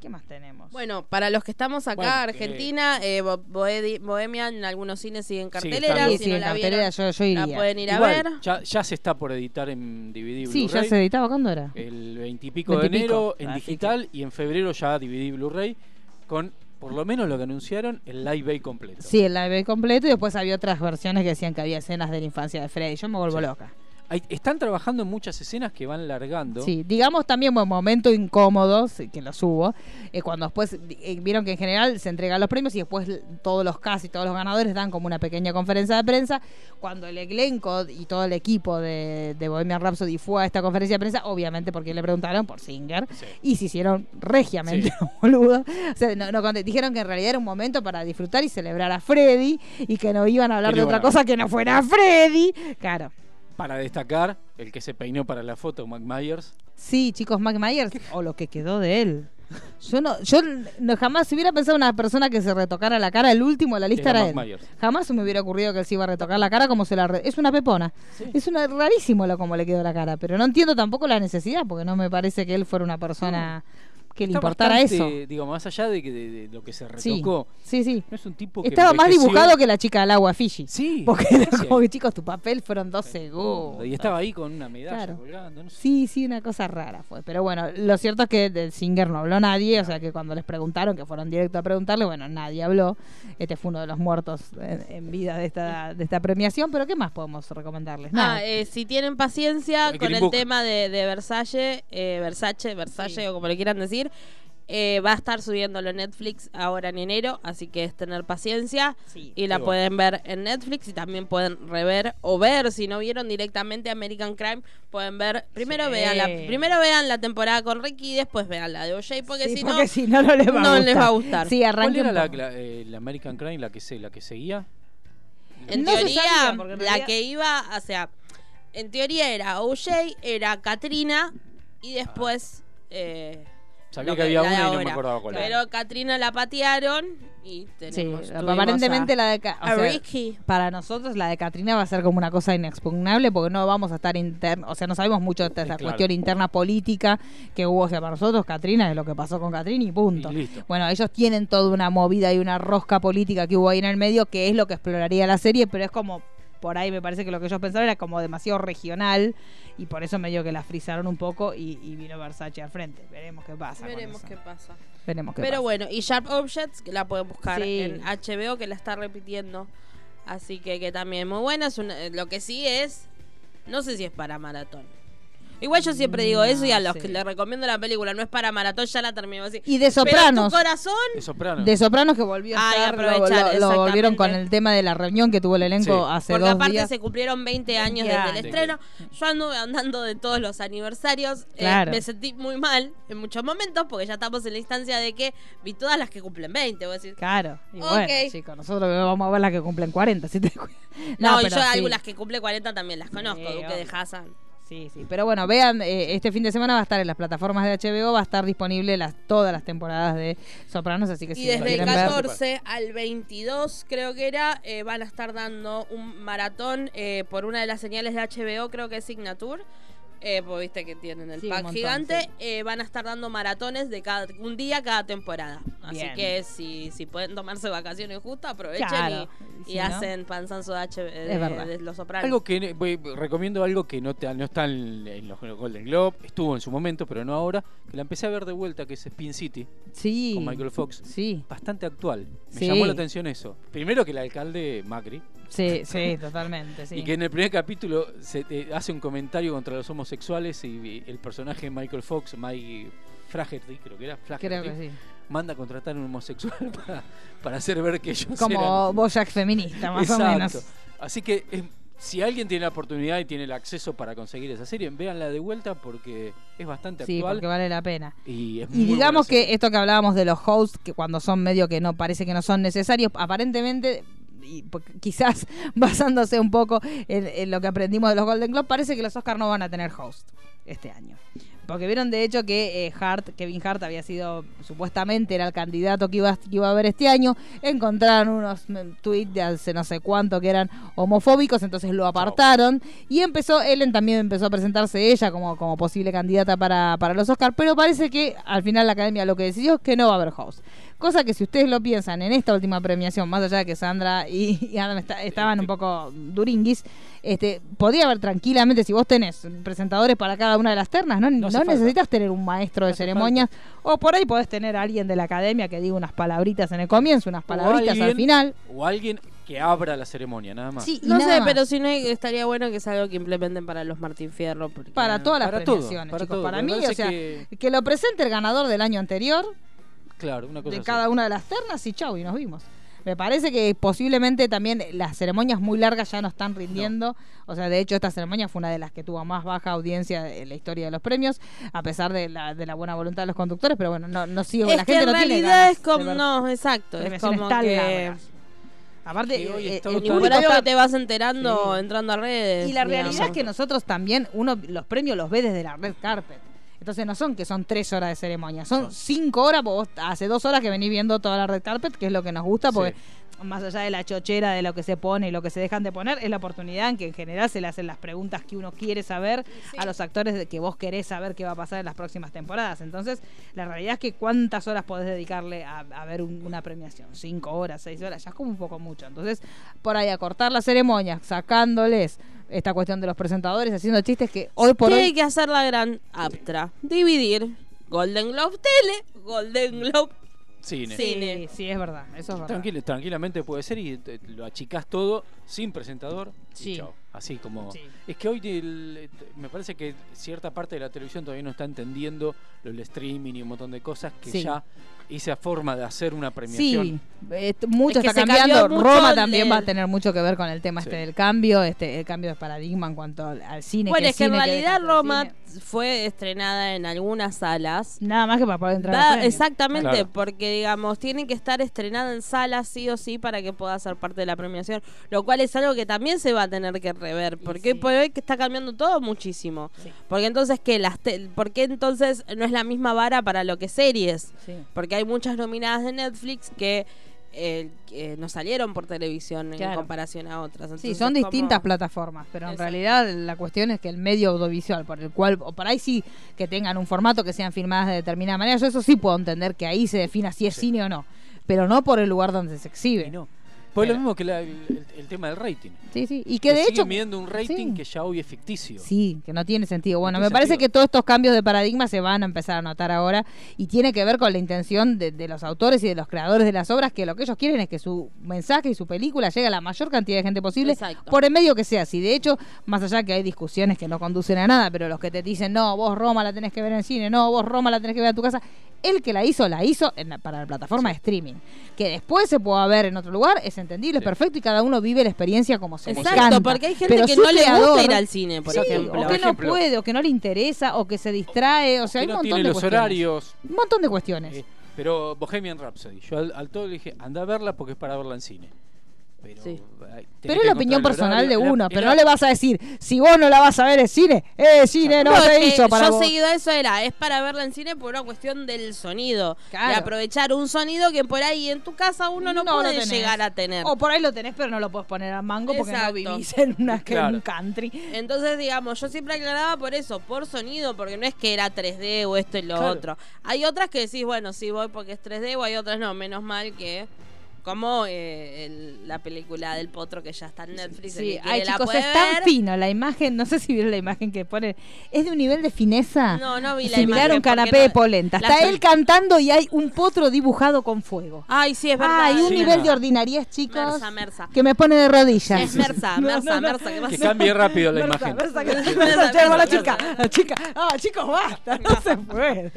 ¿Qué más tenemos? Bueno, para los que estamos acá, Bueno, Argentina, eh, Bo- Boedi- Bohemia, en algunos cines siguen Sí, cartelera. sí, si sí, no en la cartelera vieron, yo, yo iría. la pueden ir a ver. Ya, ya se está por editar en DVD Sí, ya se editaba, ¿cuándo era? El 20 y pico de 20 y pico, enero en digital y en febrero ya DVD Blu-ray con por lo menos lo que anunciaron el live bay completo. Sí, el live completo y después había otras versiones que decían que había escenas de la infancia de Freddy. Yo me vuelvo Sí. loca. Hay- están trabajando en muchas escenas que van largando. Sí, digamos también buen momento incómodos, que los hubo, eh, cuando después eh, vieron que en general se entregan los premios y después todos los casi todos los ganadores dan como una pequeña conferencia de prensa. Cuando el elenco y todo el equipo de, de Bohemian Rhapsody fue a esta conferencia de prensa, obviamente porque le preguntaron por Singer, Sí. y se hicieron regiamente Sí. los boludos. O sea, no, no dijeron que en realidad era un momento para disfrutar y celebrar a Freddy y que no iban a hablar de otra cosa que no fuera Freddy. Claro. Para destacar, el que se peinó para la foto, Mike Myers. Sí, chicos, Mike Myers, o lo que quedó de él. Yo no, yo no, jamás hubiera pensado una persona que se retocara la cara, el último de la lista Era era, él. Jamás se me hubiera ocurrido que él se iba a retocar la cara como se la re- es una pepona. Es una rarísimo lo como le quedó la cara, pero no entiendo tampoco la necesidad porque no me parece que él fuera una persona que le importara bastante, eso. Digo, más allá de, que de, de lo que se retocó, sí, sí. no es un tipo que Estaba más dibujado que la chica del agua Fiji. Sí. Porque era como que, chicos, tu papel fueron dos segundos. Y estaba ahí con una medalla Claro. colgando. No sé. Sí, sí, una cosa rara fue. Pero bueno, lo cierto es que del Singer no habló nadie, o sea que cuando les preguntaron, que fueron directo a preguntarle, bueno, nadie habló. Este fue uno de los muertos en, en vida de esta, de esta premiación, pero ¿qué más podemos recomendarles? Nada. Ah, eh, si tienen paciencia El con el Book. tema de, de Versace, eh, Versace, Versace Sí. o como le quieran decir, eh, va a estar subiéndolo en Netflix ahora en enero, así que es tener paciencia Sí. y la bueno. pueden ver en Netflix y también pueden rever o ver si no vieron directamente American Crime, pueden ver, primero Sí. vean la primero vean la temporada con Ricky y después vean la de OJ porque Sí, si porque no si no, no les va a no gustar. les va a gustar. Sí, ¿Cuál arranquen era la, por- la- eh, la American Crime la que, se, la que seguía? En No se teoría, sabía, la que iba, o sea, en teoría era OJ, era Katrina y después eh, Sabía que había una y no me acordaba cuál era. Pero Katrina la patearon y Sí, tenemos. tuvimos aparentemente a- la de... Ca- o a sea, Ricky. para nosotros la de Katrina va a ser como una cosa inexpugnable porque no vamos a estar interno, o sea, no sabemos mucho de esta Sí, claro. cuestión interna política que hubo, o sea, para nosotros Katrina es lo que pasó con Katrina y punto. Y. Bueno, ellos tienen toda una movida y una rosca política que hubo ahí en el medio que es lo que exploraría la serie, pero es como por ahí me parece que lo que ellos pensaban era como demasiado regional y por eso medio que la frizaron un poco y, y vino Versace al frente. Veremos qué pasa. Veremos qué pasa. Veremos qué Pero pasa. bueno, y Sharp Objects, que la pueden buscar Sí. en HBO, que la está repitiendo. Así que, que también muy buena. Es una- lo que sí es, no sé si es para maratón. Igual yo siempre digo eso y a los sí. que les recomiendo la película no es para maratón, ya la termino así. Y de Pero Sopranos. tu corazón, De Soprano. De Sopranos que volvió a Ay, estar, lo- aprovechar, lo, lo volvieron con el tema de la reunión que tuvo el elenco Sí. hace porque dos aparte días. se cumplieron 20 años 20 desde el estreno. Yo anduve andando de todos los aniversarios. eh, Claro. me sentí muy mal en muchos momentos porque ya estamos en la instancia de que vi todas las que cumplen 20. Voy a decir, Claro, y Ok. bueno, chicos, nosotros vamos a ver las que cumplen 40, si te No, y pero yo sí. algunas que cumple 40 también las conozco, Sí, Duque de Hassan. Sí, sí, pero bueno, vean, eh, este fin de semana va a estar en las plataformas de HBO, va a estar disponible las todas las temporadas de Sopranos, así que Y si lo desde el quieren ver- 14 al 22, creo que era, eh, van a estar dando un maratón eh, por una de las señales de HBO, creo que es Signature. Eh, pues viste que tienen el Sí, pack montón, gigante. sí. eh, van a estar dando maratones de cada un día cada temporada. Así Bien. que si, si pueden tomarse vacaciones justo, aprovechen Claro, y, y y si no- hacen panzanzo de, H, de, Es verdad. de Los Sopranos. Algo que voy- recomiendo algo que no, te- no está en, en los Golden Globe, estuvo en su momento, pero no ahora, que la empecé a ver de vuelta, que es Spin City, Sí. con Michael Fox. Sí, Bastante actual. Me Sí. llamó la atención eso. Primero que el alcalde Macri, sí, sí, totalmente, sí. y que en el primer capítulo se te hace un comentario contra los homosexuales y el personaje de Michael Fox, Mike Flaherty, creo que era, Flaherty, Creo que sí. manda a contratar a un homosexual para, para hacer ver que ellos Como eran... Bojack feminista, más Exacto. o menos. Así que es- si alguien tiene la oportunidad y tiene el acceso para conseguir esa serie, véanla de vuelta porque es bastante Sí, actual porque vale la pena. y es Y muy digamos serie. que esto que hablábamos de los hosts, que cuando son medio que no parece que no son necesarios, aparentemente, y po- quizás basándose un poco en, en lo que aprendimos de los Golden Globes, parece que los Oscars no van a tener host este año. Porque vieron de hecho que eh, Hart, Kevin Hart había sido, supuestamente era el candidato que iba, que iba a haber este año, encontraron unos mm, tweets de hace no sé cuánto que eran homofóbicos, entonces lo apartaron y empezó, Ellen también empezó a presentarse ella como, como posible candidata para, para los Oscars, pero parece que al final la academia lo que decidió es que no va a haber host. Cosa que si ustedes lo piensan en esta última premiación, más allá de que Sandra y, y Adam esta- estaban un poco duringuis, este, podría haber tranquilamente, si vos tenés presentadores para cada una de las ternas, no, No no, necesitas tener un maestro de No ceremonias, o por ahí podés tener a alguien de la academia que diga unas palabritas en el comienzo, unas palabritas al final. O alguien que abra la ceremonia, nada más. Sí, y No nada sé, más. pero si no estaría bueno que es algo que implementen para los Martín Fierro. porque- para todas las Para todo, premiaciones, para chicos. todo. Para mí, o sea, que- que... lo presente el ganador del año anterior, Claro, una cosa de así. cada una de las ternas y chau, y nos vimos. Me parece que posiblemente también las ceremonias muy largas ya no están rindiendo. O sea, de hecho, esta ceremonia fue una de las que tuvo más baja audiencia en la historia de los premios, a pesar de la, de la buena voluntad de los conductores. Pero bueno, no, no sigo. Es la que gente en no tiene realidad ganas es como. No, exacto. Es como que. Aparte, Que hoy eh, el que te vas enterando Sí. entrando a redes. Y la realidad digamos. es que nosotros también, uno los premios los ve desde la red carpet. Entonces no son que son tres horas de ceremonia, son cinco horas, porque vos hace dos horas que venís viendo toda la red carpet, que es lo que nos gusta, porque. Más allá de la chochera de lo que se pone y lo que se dejan de poner, es la oportunidad en que en general se le hacen las preguntas que uno quiere saber a los actores de que vos querés saber qué va a pasar en las próximas temporadas. Entonces, la realidad es que cuántas horas podés dedicarle a, a ver un- una premiación, cinco horas, seis horas, ya es como un poco mucho. Entonces, por ahí acortar la ceremonia, sacándoles esta cuestión de los presentadores, haciendo chistes que hoy por Tiene hoy que hacer la gran Aptra. Dividir Golden Globe Tele, Golden Globe. Cine. Sí. Sí, cine. sí, es verdad, eso es verdad. Tranquilo, tranquilamente puede ser y te- lo achicás todo sin presentador. y Sí. Así como. Sí. Es que hoy el- me parece que cierta parte de la televisión todavía no está entendiendo lo del streaming y un montón de cosas que Sí. ya esa forma de hacer una premiación. Sí, eh, mucho Es que está cambiando. mucho Roma también va a tener mucho que ver con el tema Sí. este del cambio, este el cambio de paradigma en cuanto al, cine. Bueno, que es que en realidad Roma fue estrenada en algunas salas. Nada más que para poder entrar Da- a exactamente, Claro. porque digamos, tiene que estar estrenada en salas sí o sí para que pueda ser parte de la premiación, lo cual es algo que también se va a tener que rever. Porque por hoy que está cambiando todo muchísimo. Porque entonces, ¿qué? Las ¿Por qué entonces no es la misma vara para lo que es series? Porque hay muchas nominadas de Netflix que eh, no salieron por televisión en comparación a otras. sí, son distintas plataformas, pero en realidad la cuestión es que el medio audiovisual, por el cual, o por ahí sí que tengan un formato que sean filmadas de determinada manera, yo eso sí puedo entender que ahí se defina si es cine o no, pero no por el lugar donde se exhibe. no. Fue lo mismo que el, tema del rating. Sí, sí. Y que, de hecho. midiendo un rating que ya hoy es ficticio. Sí, que no tiene sentido. Bueno, me parece que todos estos cambios de paradigma se van a empezar a notar ahora y tiene que ver con la intención de, los autores y de los creadores de las obras que lo que ellos quieren es que su mensaje y su película llegue a la mayor cantidad de gente posible por el medio que sea. Si de hecho, más allá que hay discusiones que no conducen a nada, pero los que te dicen, no, vos Roma la tenés que ver en cine, no, vos Roma la tenés que ver en tu casa, el que la hizo, la hizo para la plataforma de streaming. Que después se pueda ver en otro lugar, es entendible, perfecto, y cada uno vive la experiencia como se Exacto, porque hay gente que no le gusta ir al cine, por ejemplo. O que no puede, o que no le interesa, o que se distrae, o sea, hay un montón de los horarios. Un montón de cuestiones. Eh, pero Bohemian Rhapsody, yo al, al todo le dije, anda a verla porque es para verla en cine. Pero, pero es la opinión personal de uno, pero no le vas a decir, si vos no la vas a ver en cine, eh, cine no, se hizo para Yo seguido eso era, es para verla en cine por una cuestión del sonido. De aprovechar un sonido que por ahí en tu casa uno no, puede llegar a tener. O por ahí lo tenés, pero no lo puedes poner a mango porque no vivís en, una, un country. Entonces, digamos, yo siempre aclaraba por eso, por sonido, porque no es que era 3D o esto y lo otro. Hay otras que decís, bueno, sí voy porque es 3D, o hay otras no, menos mal que como eh, la película del potro que ya está en Netflix. Sí, ay, chicos, es tan fino la imagen. No sé si vieron la imagen que pone. Es de un nivel de fineza. No, no vi la imagen. un canapé de polenta. Está él cantando y hay un potro dibujado con fuego. Ay, sí, es verdad. Hay un nivel de ordinariez, chicos. Mersa, mersa. Que me pone de rodillas. Es Mersa, Mersa, Mersa. Que, cambie rápido la imagen. Mersa, mersa, la chica. La chica. Ah, chicos, basta. No se puede.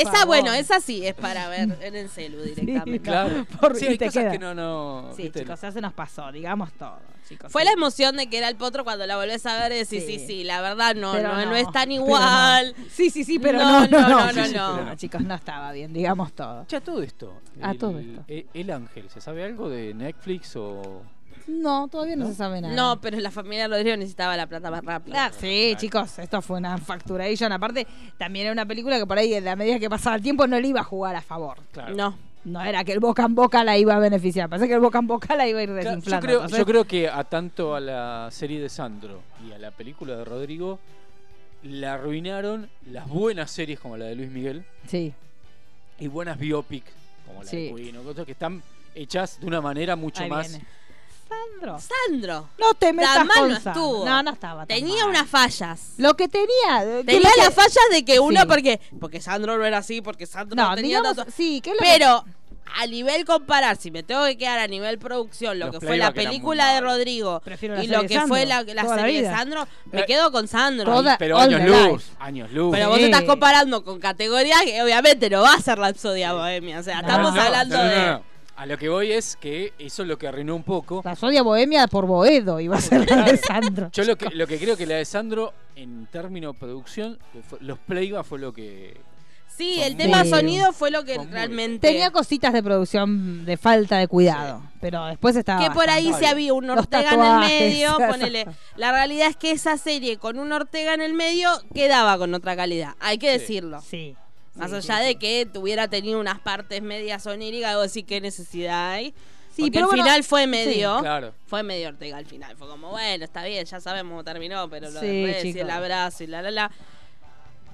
Esa, bueno, esa sí es para ver en el celu directamente. claro. Por, sí, que no, no. Sí, chicos, ya se nos pasó, digamos todo. Chicos, Fue la emoción de que era el potro cuando la volvés a ver y decís, sí, sí, sí, la verdad no, no, no, es tan igual. Sí, sí, sí, pero no, no, no, no, no, Chicos, no estaba bien, digamos todo. Ya todo esto. A todo esto. El, ángel, ¿se sabe algo de Netflix o.? No, todavía no, se sabe nada. No, pero la familia Rodrigo necesitaba la plata más rápida. Ah, sí, chicos, esto fue una facturation. Aparte, también era una película que por ahí, a medida que pasaba el tiempo, no le iba a jugar a favor. Claro. No no era que el boca en boca la iba a beneficiar, parece que el boca en boca la iba a ir desinflando. yo, creo, yo creo que a tanto a la serie de Sandro y a la película de Rodrigo la arruinaron las buenas series como la de Luis Miguel. Sí. Y buenas biopic como la de Queen, que están hechas de una manera mucho más Sandro. Sandro. No te metas con no estuvo. No, no estaba. tenía unas fallas. Lo que tenía. Tenía las fallas de que uno, porque porque Sandro no era así, porque Sandro no, tenía tanto. Sí, ¿qué Pero a nivel comparar, si me tengo que quedar a nivel producción, lo que fue la película de Rodrigo y lo que fue la, serie de Sandro, me eh, quedo con Sandro. pero años luz, años luz. Pero vos te estás comparando con categorías que obviamente no va a ser la Exodia Bohemia. O sea, estamos hablando de a lo que voy es que eso es lo que arruinó un poco. La Sodia Bohemia por Boedo iba a ser la de Sandro. Yo lo que, lo que creo que la de Sandro, en términos de producción, los playback fue lo que Sí, el tema sonido fue lo que realmente. Tenía cositas de producción de falta de cuidado, pero después estaba. Que por ahí se había un Ortega en el medio, ponele. La realidad es que esa serie con un Ortega en el medio quedaba con otra calidad, hay que decirlo. Sí. Más allá de que tuviera tenido unas partes medias oníricas, algo así, ¿qué necesidad hay? Sí, pero al final fue medio. claro. Fue medio Ortega al final. Fue como, bueno, está bien, ya sabemos cómo terminó, pero lo de y el abrazo y la la la.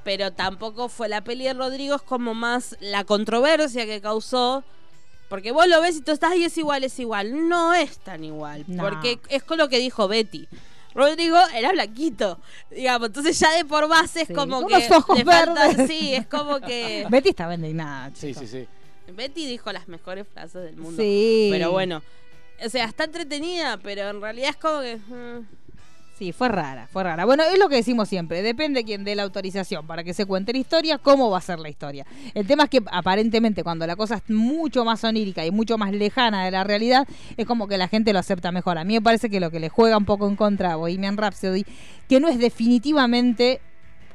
Pero tampoco fue la peli de Rodrigo, es como más la controversia que causó. Porque vos lo ves y tú estás y es igual, es igual. No es tan igual. Porque es con lo que dijo Betty. Rodrigo era blanquito, digamos, entonces ya de por base es como que los ojos verdes. sí, es como que Betty estaba indignada. Sí, sí, sí. Betty dijo las mejores frases del mundo. Sí. Pero bueno, o sea, está entretenida, pero en realidad es como que mm, Sí, fue rara, fue rara. Bueno, es lo que decimos siempre, depende quién dé la autorización para que se cuente la historia, cómo va a ser la historia. El tema es que aparentemente cuando la cosa es mucho más onírica y mucho más lejana de la realidad, es como que la gente lo acepta mejor. A mí me parece que lo que le juega un poco en contra a Bohemian Rhapsody, que no es definitivamente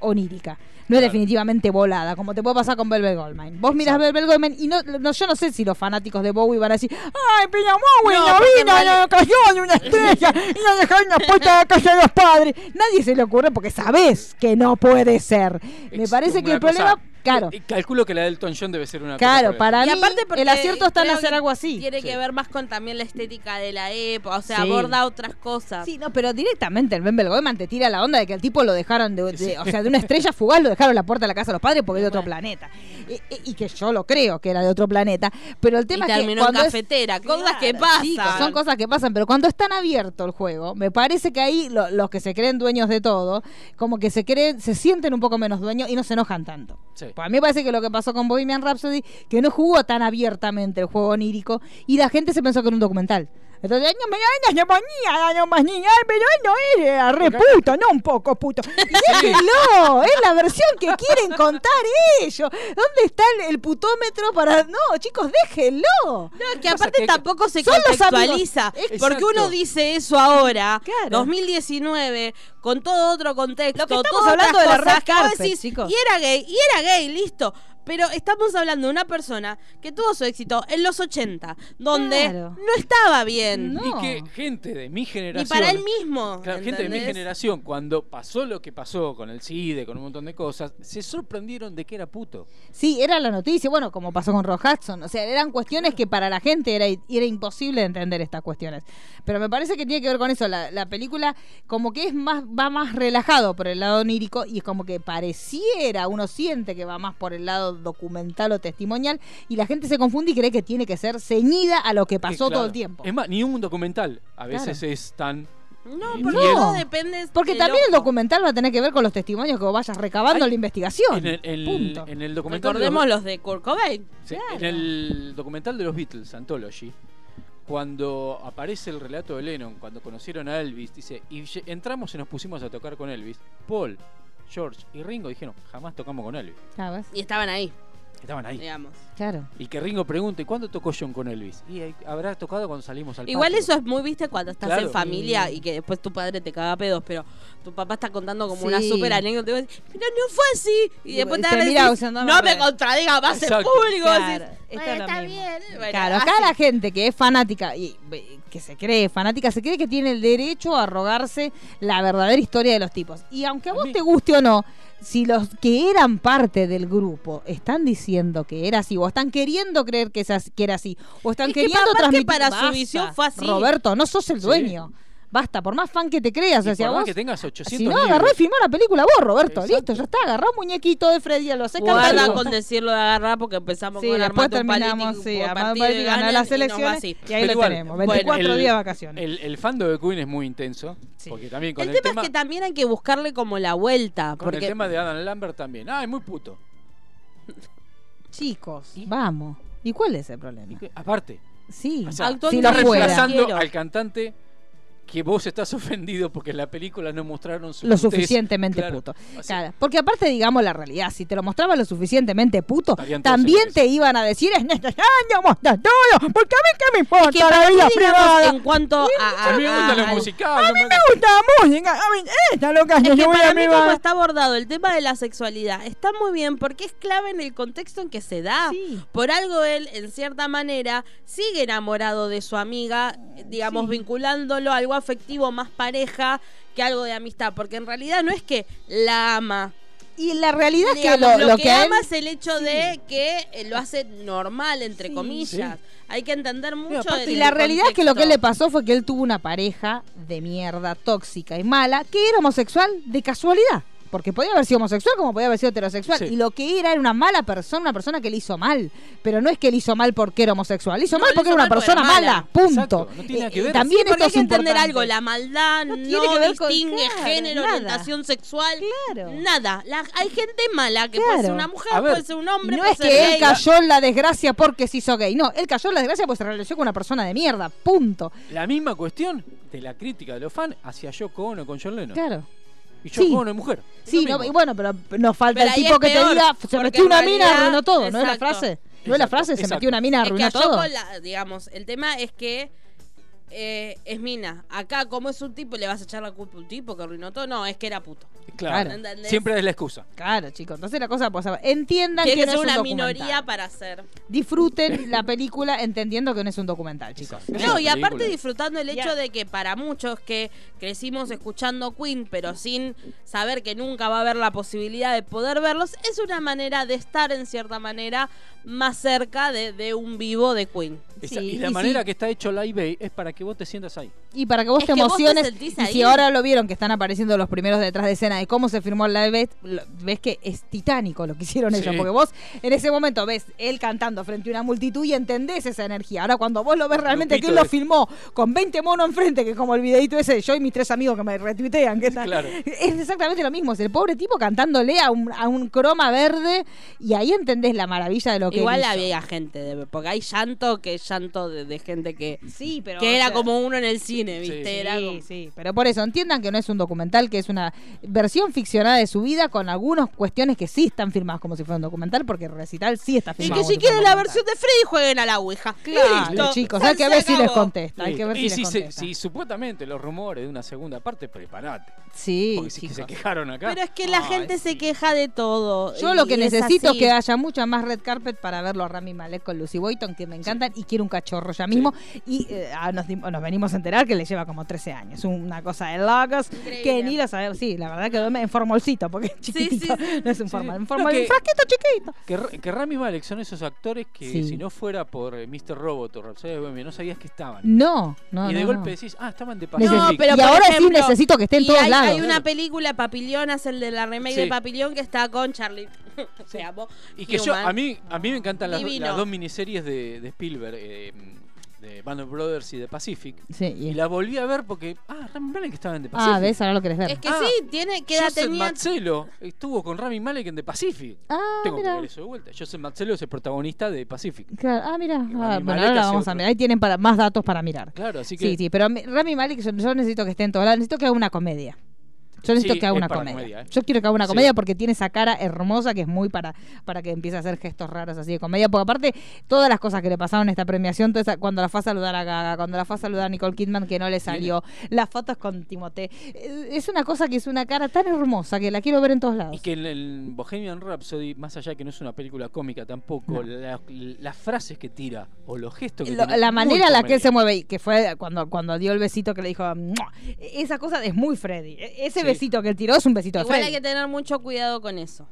onírica. No es definitivamente volada, como te puede pasar con Velvet Goldmine. Vos miras Velvet Goldmine y no, no, yo no sé si los fanáticos de Bowie van a decir, ay, pero Bowie No, vino, vale- no cayó de una estrella y no dejó una puerta de casa de los padres. Nadie se le ocurre porque sabés que no puede ser. Me parece que el problema, cosa- claro, eh, Calculo que la del Elton John debe ser una cosa claro, el para Y mí aparte el acierto está en hacer algo así. Tiene Sí. que ver más con también la estética de la época, o sea, Sí. aborda otras cosas. Sí, no, pero directamente el Bembel Goldman te tira la onda de que el tipo lo dejaron de, de- Sí. o sea, de una estrella fugaz lo dejaron en la puerta de la casa de los padres porque es de otro Bueno. planeta. Y, y- y que yo lo creo que era de otro planeta, pero el Y tema es que terminó en cuando es- cafetera, cosas que pasan. chicos, son cosas que pasan, pero cuando es tan abierto el juego, me parece que ahí lo- los que se creen dueños de todo, como que se creen, se sienten un poco menos dueños y no se enojan tanto. Sí. Pues a mí me parece que lo que pasó con Bohemian Rhapsody, que no jugó tan abiertamente el juego onírico y la gente se pensó que era un documental. Entonces, "Ay, no me ay, no ponía, no más niña, pero él no era re puto, no un poco puto. Déjenlo, es la versión que quieren contar ellos. ¿Dónde está el, el putómetro para.? No, chicos, déjenlo. No, es que aparte que- tampoco se contextualiza. Porque uno dice eso ahora, Claro. 2019, con todo otro contexto. Lo que estamos hablando de la red carpet, chicos. Y era gay, y era gay, listo. Pero estamos hablando de una persona que tuvo su éxito en los 80, donde Claro. no estaba bien. No. Y que gente de mi generación. para él mismo. Claro, gente de mi ¿entendés? generación, cuando pasó lo que pasó con el CIDE, con un montón de cosas, se sorprendieron de que era puto. Sí, era la noticia, bueno, como pasó con Rock Hudson. O sea, eran cuestiones que para la gente era, era imposible entender estas cuestiones. Pero me parece que tiene que ver con eso. La, la película como que es más, va más relajado por el lado onírico y es como que pareciera, uno siente que va más por el lado documental o testimonial y la gente se confunde y cree que tiene que ser ceñida a lo que pasó Eh, claro. todo el tiempo. Es más, ni un documental a veces Claro. es tan. No, el- todo depende. Porque también el documental va a tener que ver con los testimonios que vos vayas recabando en la investigación. En el, el- Punto. en el documental. de los- Recordemos los de Kurt Cobain. Sí, Claro. En el documental de los Beatles, Anthology, cuando aparece el relato de Lennon, cuando conocieron a Elvis, dice, y entramos y nos pusimos a tocar con Elvis. Paul, George y Ringo dijeron, jamás tocamos con Elvis. ¿Sabes? Y estaban ahí, Estaban ahí. digamos. Claro. Y que Ringo pregunte, ¿y cuándo tocó John con Elvis? Y ahí habrá tocado cuando salimos al Igual patio. eso es muy, viste, cuando estás Claro. en familia y que después tu padre te caga pedos, pero tu papá está contando como una súper anécdota y vos decís, pero no fue así. Y Y después te, te decir, usando no me red". contradiga más en público. Claro, decís, esto "Bueno, es lo está mismo. bien. Bueno, Claro, acá así. la gente que es fanática y eh, que se cree fanática, se cree que tiene el derecho a rogarse la verdadera historia de los tipos. Y aunque a A vos mí- te guste o no, si los que eran parte del grupo están diciendo que era así, o están queriendo creer que, que era así, o están Es que queriendo que transmitir para su visión fue así. Roberto, no sos el Sí. dueño. Basta, por más fan que te creas, Y más vos- que tengas 800 si no, agarró y la película vos, Roberto. Exacto. Listo, ya está. Agarró un muñequito de Freddy, lo hace Guarda con decirlo de agarrar porque empezamos Sí, con después terminamos, sí, por Armando partido y Político gana ganan las y elecciones así. y ahí Pero lo igual, tenemos. bueno, 24 el- días de vacaciones. El, el fandom de Queen es muy intenso. Sí. Porque también con El, el, tema, es que también hay que buscarle como la vuelta. con el Porque tema de Adam Lambert también. Ah, es muy puto. Chicos, ¿Y? vamos. ¿Y cuál es el problema? Aparte, Sí, o sea, si está reemplazando al cantante que vos estás ofendido porque en la película no mostraron su lo suficientemente Claro. puto. Claro, porque aparte, digamos la realidad, si te lo mostraba lo suficientemente puto, también te iban a decir es necesario mostrar todo, porque a mí qué me importa que la mí, vida privada. en cuanto a, a- a mí me gusta a- lo al- musical. no me- Me gusta la música, a mí esta es lo que Es que para a mí como está abordado el tema de la sexualidad está muy bien porque es clave en el contexto en que se da. Sí. Por algo él, en cierta manera, sigue enamorado de su amiga, digamos, Sí. vinculándolo a algo afectivo más pareja que algo de amistad, porque en realidad no es que la ama. Y la realidad es que lo, lo, lo que, que él- ama es el hecho Sí. de que eh, lo hace normal, entre Sí. comillas. Hay que entender mucho aparte- Y la realidad es que lo que le pasó fue que él tuvo una pareja de mierda, tóxica y mala, que era homosexual de casualidad. Porque podía haber sido homosexual como podía haber sido heterosexual. Sí. Y lo que era era una mala persona, una persona que le hizo mal. Pero no es que le hizo mal porque era homosexual. Le hizo No, mal porque hizo era una mal persona era mala. mala. Punto. Exacto, no tiene nada que Eh, ver. También Sí, esto hay es que entender algo, la maldad No no, tiene que ver con- distingue claro, género, nada. orientación sexual, Claro. nada. La- hay gente mala que puede ser una mujer, ver, puede ser un hombre, no puede es ser que él gay. cayó en la desgracia porque se hizo gay. No, él cayó en la desgracia porque se relacionó con una persona de mierda. Punto. La misma cuestión de la crítica de los fans hacia Yoko Ono con John Lennon. Claro. Y Yoko Sí. Ono es mujer. Es Sí, no, y bueno, pero nos falta Pero el tipo es que te diga, se metió una mina, realidad- arruinó todo. ¿No es la exacto. frase? ¿No es la Exacto, frase? Se exacto. metió una mina, Es que arruinó todo. La- digamos, el tema es que eh, es mina. Acá, como es un tipo, le vas a echar la culpa a un tipo que arruinó todo. No, es que era puto. Claro. ¿Entendés? Siempre es la excusa. Claro, chicos. Entonces la cosa pues, entiendan Tiene que que no es un una minoría para hacer. Disfruten la película entendiendo que no es un documental, chicos. Exacto. No, y aparte película. disfrutando el hecho de que para muchos que crecimos escuchando Queen, pero sin saber que nunca va a haber la posibilidad de poder verlos, es una manera de estar en cierta manera más cerca de, de un vivo de Queen. Esa- Sí, y la y manera sí. que está hecho Live Aid es para que vos te sientas ahí. Y para que vos Es te que vos te emociones, y ahí. si ahora lo vieron que están apareciendo los primeros detrás de escena de cómo se firmó el live, ves que es titánico lo que hicieron Sí. ellos, porque vos en ese momento ves él cantando frente a una multitud y entendés esa energía. Ahora cuando vos lo ves realmente Grupito que él lo filmó con 20 monos enfrente, que es como el videito ese de yo y mis tres amigos que me retuitean, que está- Claro. es exactamente lo mismo, es el pobre tipo cantándole a un, a un croma verde y ahí entendés la maravilla de lo que Igual él hizo. había gente, de- porque hay llanto que es llanto de, de gente que, Sí, pero que era como uno en el cine, ¿viste? Sí. Era Sí, como- sí, pero por eso entiendan que no es un documental, que es una versión ficcionada de su vida con algunas cuestiones que sí están filmadas como si fuera un documental, porque el recital sí está Y filmado. que si quieren la versión de Freddy, jueguen a la Ouija. Claro, Listo. chicos, hay que ver si les contesta, hay que ver si y les si, se- contesta. si supuestamente los rumores de una segunda parte, prepárate. Sí, Porque si se quejaron acá. Pero es que la gente se queja de todo. Yo lo y que es necesito es que haya mucha más red carpet para verlo a Rami Malek con Lucy Boyton, que me encantan, y quiero un cachorro ya mismo. Y eh, ah, nos, nos venimos a enterar que le lleva como 13 años. Una cosa de locos Increíble. que ni lo sabemos. Sí, la verdad que duerme en formolcito, porque es Sí, chiquitito. sí, sí. No es un Sí. formal, un No, formal, que- un frasquito chiquito. Que, que Rami Malek son esos actores que Sí. si no fuera por eh, Mr. Robot o Rhapsody Bohemia no sabías que estaban. No, no, y de no, golpe no. decís, ah, estaban de Pacific. No, pero y ahora ejemplo, sí necesito que esté en todos hay, lados. Hay una película, Papillón, hace el de la remake Sí. de Papillón, que está con Charlie. Se llamó Y que yo, a mí, a mí me encantan las dos miniseries de, de Spielberg, eh, de Band of Brothers y de Pacific. Sí, y- Y la volví a ver porque, ah, Rami Malek estaba en The Pacific. Ah, ves, ahora lo querés ver. Es que Ah, sí, tiene, ¿qué edad Joseph tenía? Mazzello estuvo con Rami Malek en The Pacific. Ah, Tengo mira. que ver eso de vuelta. Joseph Mazzello es el protagonista de Pacific. Claro, ah, mira. Ah, bueno, ahora la vamos a mirar. Ahí tienen para, más datos para mirar. Claro, así que. Sí, sí, pero mi- Rami Malek, yo, yo necesito que esté en todos lados. Necesito que haga una comedia. Yo necesito Sí, que haga una comedia. comedia, ¿eh? Yo quiero que haga una Sí. comedia porque tiene esa cara hermosa que es muy para, para que empiece a hacer gestos raros así de comedia. Porque aparte, todas las cosas que le pasaron en esta premiación, esa- cuando la fue a saludar a Gaga, cuando la fue a saludar a Nicole Kidman que no le salió, las fotos con Timothée. eh, Es una cosa que es una cara tan hermosa que la quiero ver en todos lados. Y que en el Bohemian Rhapsody, más allá de que no es una película cómica tampoco, la- las frases que tira o los gestos que Lo- tiene, la manera en la que él se mueve y que fue cuando, cuando dio el besito que le dijo "Mua", esa cosa es muy Freddy E- ese. Besito que tiró es un besito de Igual hay que tener mucho cuidado con eso.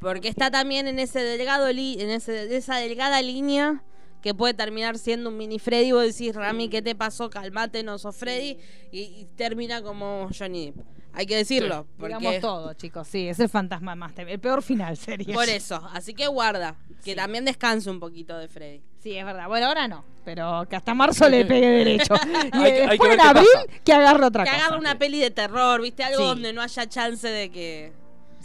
Porque está también en ese delgado li- en ese, esa delgada línea que puede terminar siendo un mini Freddy. Vos decís, Rami, ¿qué te pasó? Calmate, no sos Freddy. Y, y termina como Johnny Depp. Hay que decirlo. digamos Porque, todo chicos sí es el fantasma más el peor final sería por eso. Así que guarda. Que Sí. también descanse un poquito de Freddy. Sí es verdad bueno ahora no pero que hasta marzo le pegue derecho y Hay que- hay que después ver en abril pasa. que agarre otra Que cosa agarre una peli de terror, ¿viste? Algo Sí. donde no haya chance de que.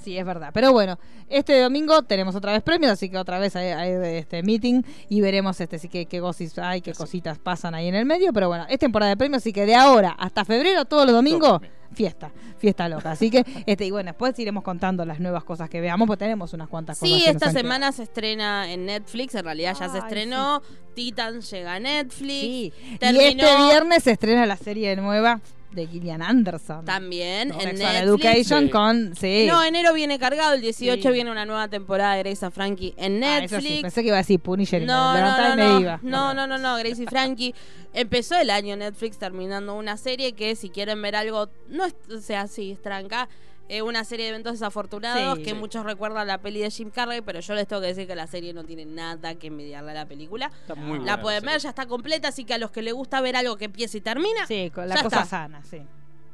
Sí, es verdad. Pero bueno, este domingo tenemos otra vez premios, así que otra vez hay, hay este meeting y veremos este sí que qué gosis hay, qué Sí. cositas pasan ahí en el medio. Pero bueno, es temporada de premios, así que de ahora hasta febrero, todos los domingos, fiesta, fiesta loca. Así que, este, y bueno, después iremos contando las nuevas cosas que veamos, porque tenemos unas cuantas cosas. Sí, que nos esta semana se estrena en Netflix, en realidad ya se estrenó. Titan llega a Netflix. Sí, y este viernes se estrena la serie nueva de Gillian Anderson. También ¿no? en Netflix. Education Sí. con. Sí. No, enero viene cargado, el 18 Sí. viene una nueva temporada de Grace and Frankie en Ah, eso sí, Netflix. pensé que iba a decir Punisher y no, me no, no, y me no, iba. no, no, no, no, Grace y Frankie. Empezó el año Netflix terminando una serie que si quieren ver algo, no es, o sea, sí, es tranca. Eh, una serie de eventos desafortunados Sí. que Sí. muchos recuerdan la peli de Jim Carrey, pero yo les tengo que decir que la serie no tiene nada que envidiarle a la película. Está muy buena La pueden ver, ya está completa, así que a los que les gusta ver algo que empieza y termina, Sí, con la Ya cosa está. sana, sí.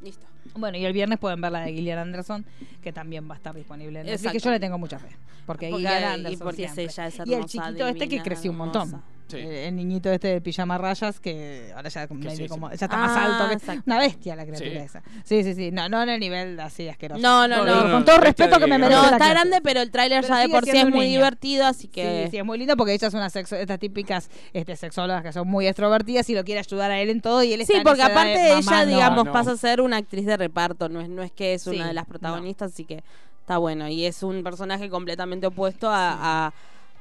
listo. Bueno, y el viernes pueden ver la de Gillian Anderson, que también va a estar disponible en Netflix, que yo le tengo mucha fe. Porque, Porque- Gillian y Anderson porque siempre. ella es Y el hermosa, chiquito este que creció un montón. Sí. El, el niñito este de pijama rayas, que ahora ya, medio sí, como, sí. ya está más Ah, alto. Que, exacto. una bestia la criatura Sí. esa. Sí, sí, sí. No, no en el nivel así asqueroso. No, no, no. Con todo respeto que me merece No, está grande, pero el tráiler ya de por sí es muy niña. divertido, así que... Sí, sí, es muy lindo porque ella es una sexo, estas típicas este, sexólogas que son muy extrovertidas y lo quiere ayudar a él en todo y él está Sí, porque aparte de, ella, "Mamá, no". digamos, no. pasa a ser una actriz de reparto, no es, no es que es una de las no. protagonistas, así que está bueno. Y es un personaje completamente opuesto a,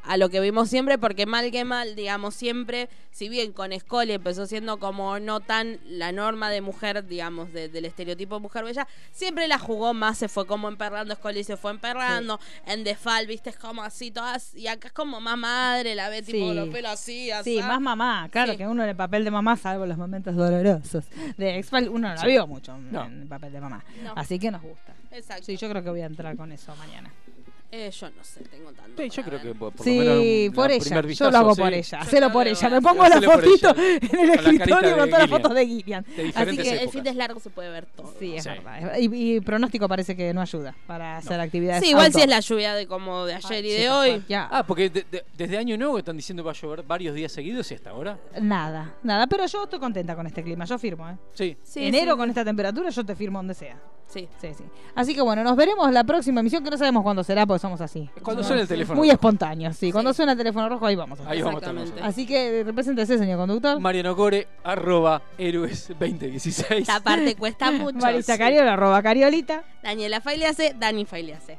a- lo que vimos siempre, porque mal que mal, digamos, siempre, si bien con Scully empezó siendo como no tan la norma de mujer, digamos, de- del estereotipo de mujer bella, siempre la jugó más, se fue como emperrando, Scully se fue emperrando, en The Fall, viste, es como así, todas, y acá es como más madre, la ve tipo Sí. los pelos así, así. Sí, más mamá. Claro Sí. que uno en el papel de mamá, salvo los momentos dolorosos de x uno no la vio mucho en el papel de mamá. No. Así que nos gusta. Exacto. Sí, yo creo que voy a entrar con eso mañana. Eh, yo no sé, tengo tanto. Sí, yo creo que por, por lo Sí, menos por la ella. Yo lo hago sí. por ella. Yo Hacelo creo por ella. Me pongo la fotito en el escritorio con todas las fotos de Gillian. De Así que El fin de largo se puede ver todo. Sí, es Sí. verdad. Y, y pronóstico parece que no ayuda para hacer actividades. Sí, igual outdoor. si es la lluvia de como de ayer y de hoy. Ya. Ah, porque de- de- desde Año Nuevo están diciendo que va a llover varios días seguidos y hasta ahora. Nada, nada. Pero yo estoy contenta con este clima. Yo firmo, ¿eh? Sí. Sí, Enero sí, con esta temperatura yo te firmo donde sea. Sí. Sí, sí. Así que bueno, nos veremos la próxima emisión, que no sabemos cuándo será, porque somos así. Cuando suena el teléfono. Muy rojo. espontáneos, sí. Cuando suena el teléfono rojo, ahí vamos. Ahí vamos Exactamente. Así que eh, represéntese, señor conductor. Mariano Core, arroba héroes 2016. Esta parte cuesta mucho. Marisa Cariola, arroba Cariolita. Daniela Failiase, Dani Failiase.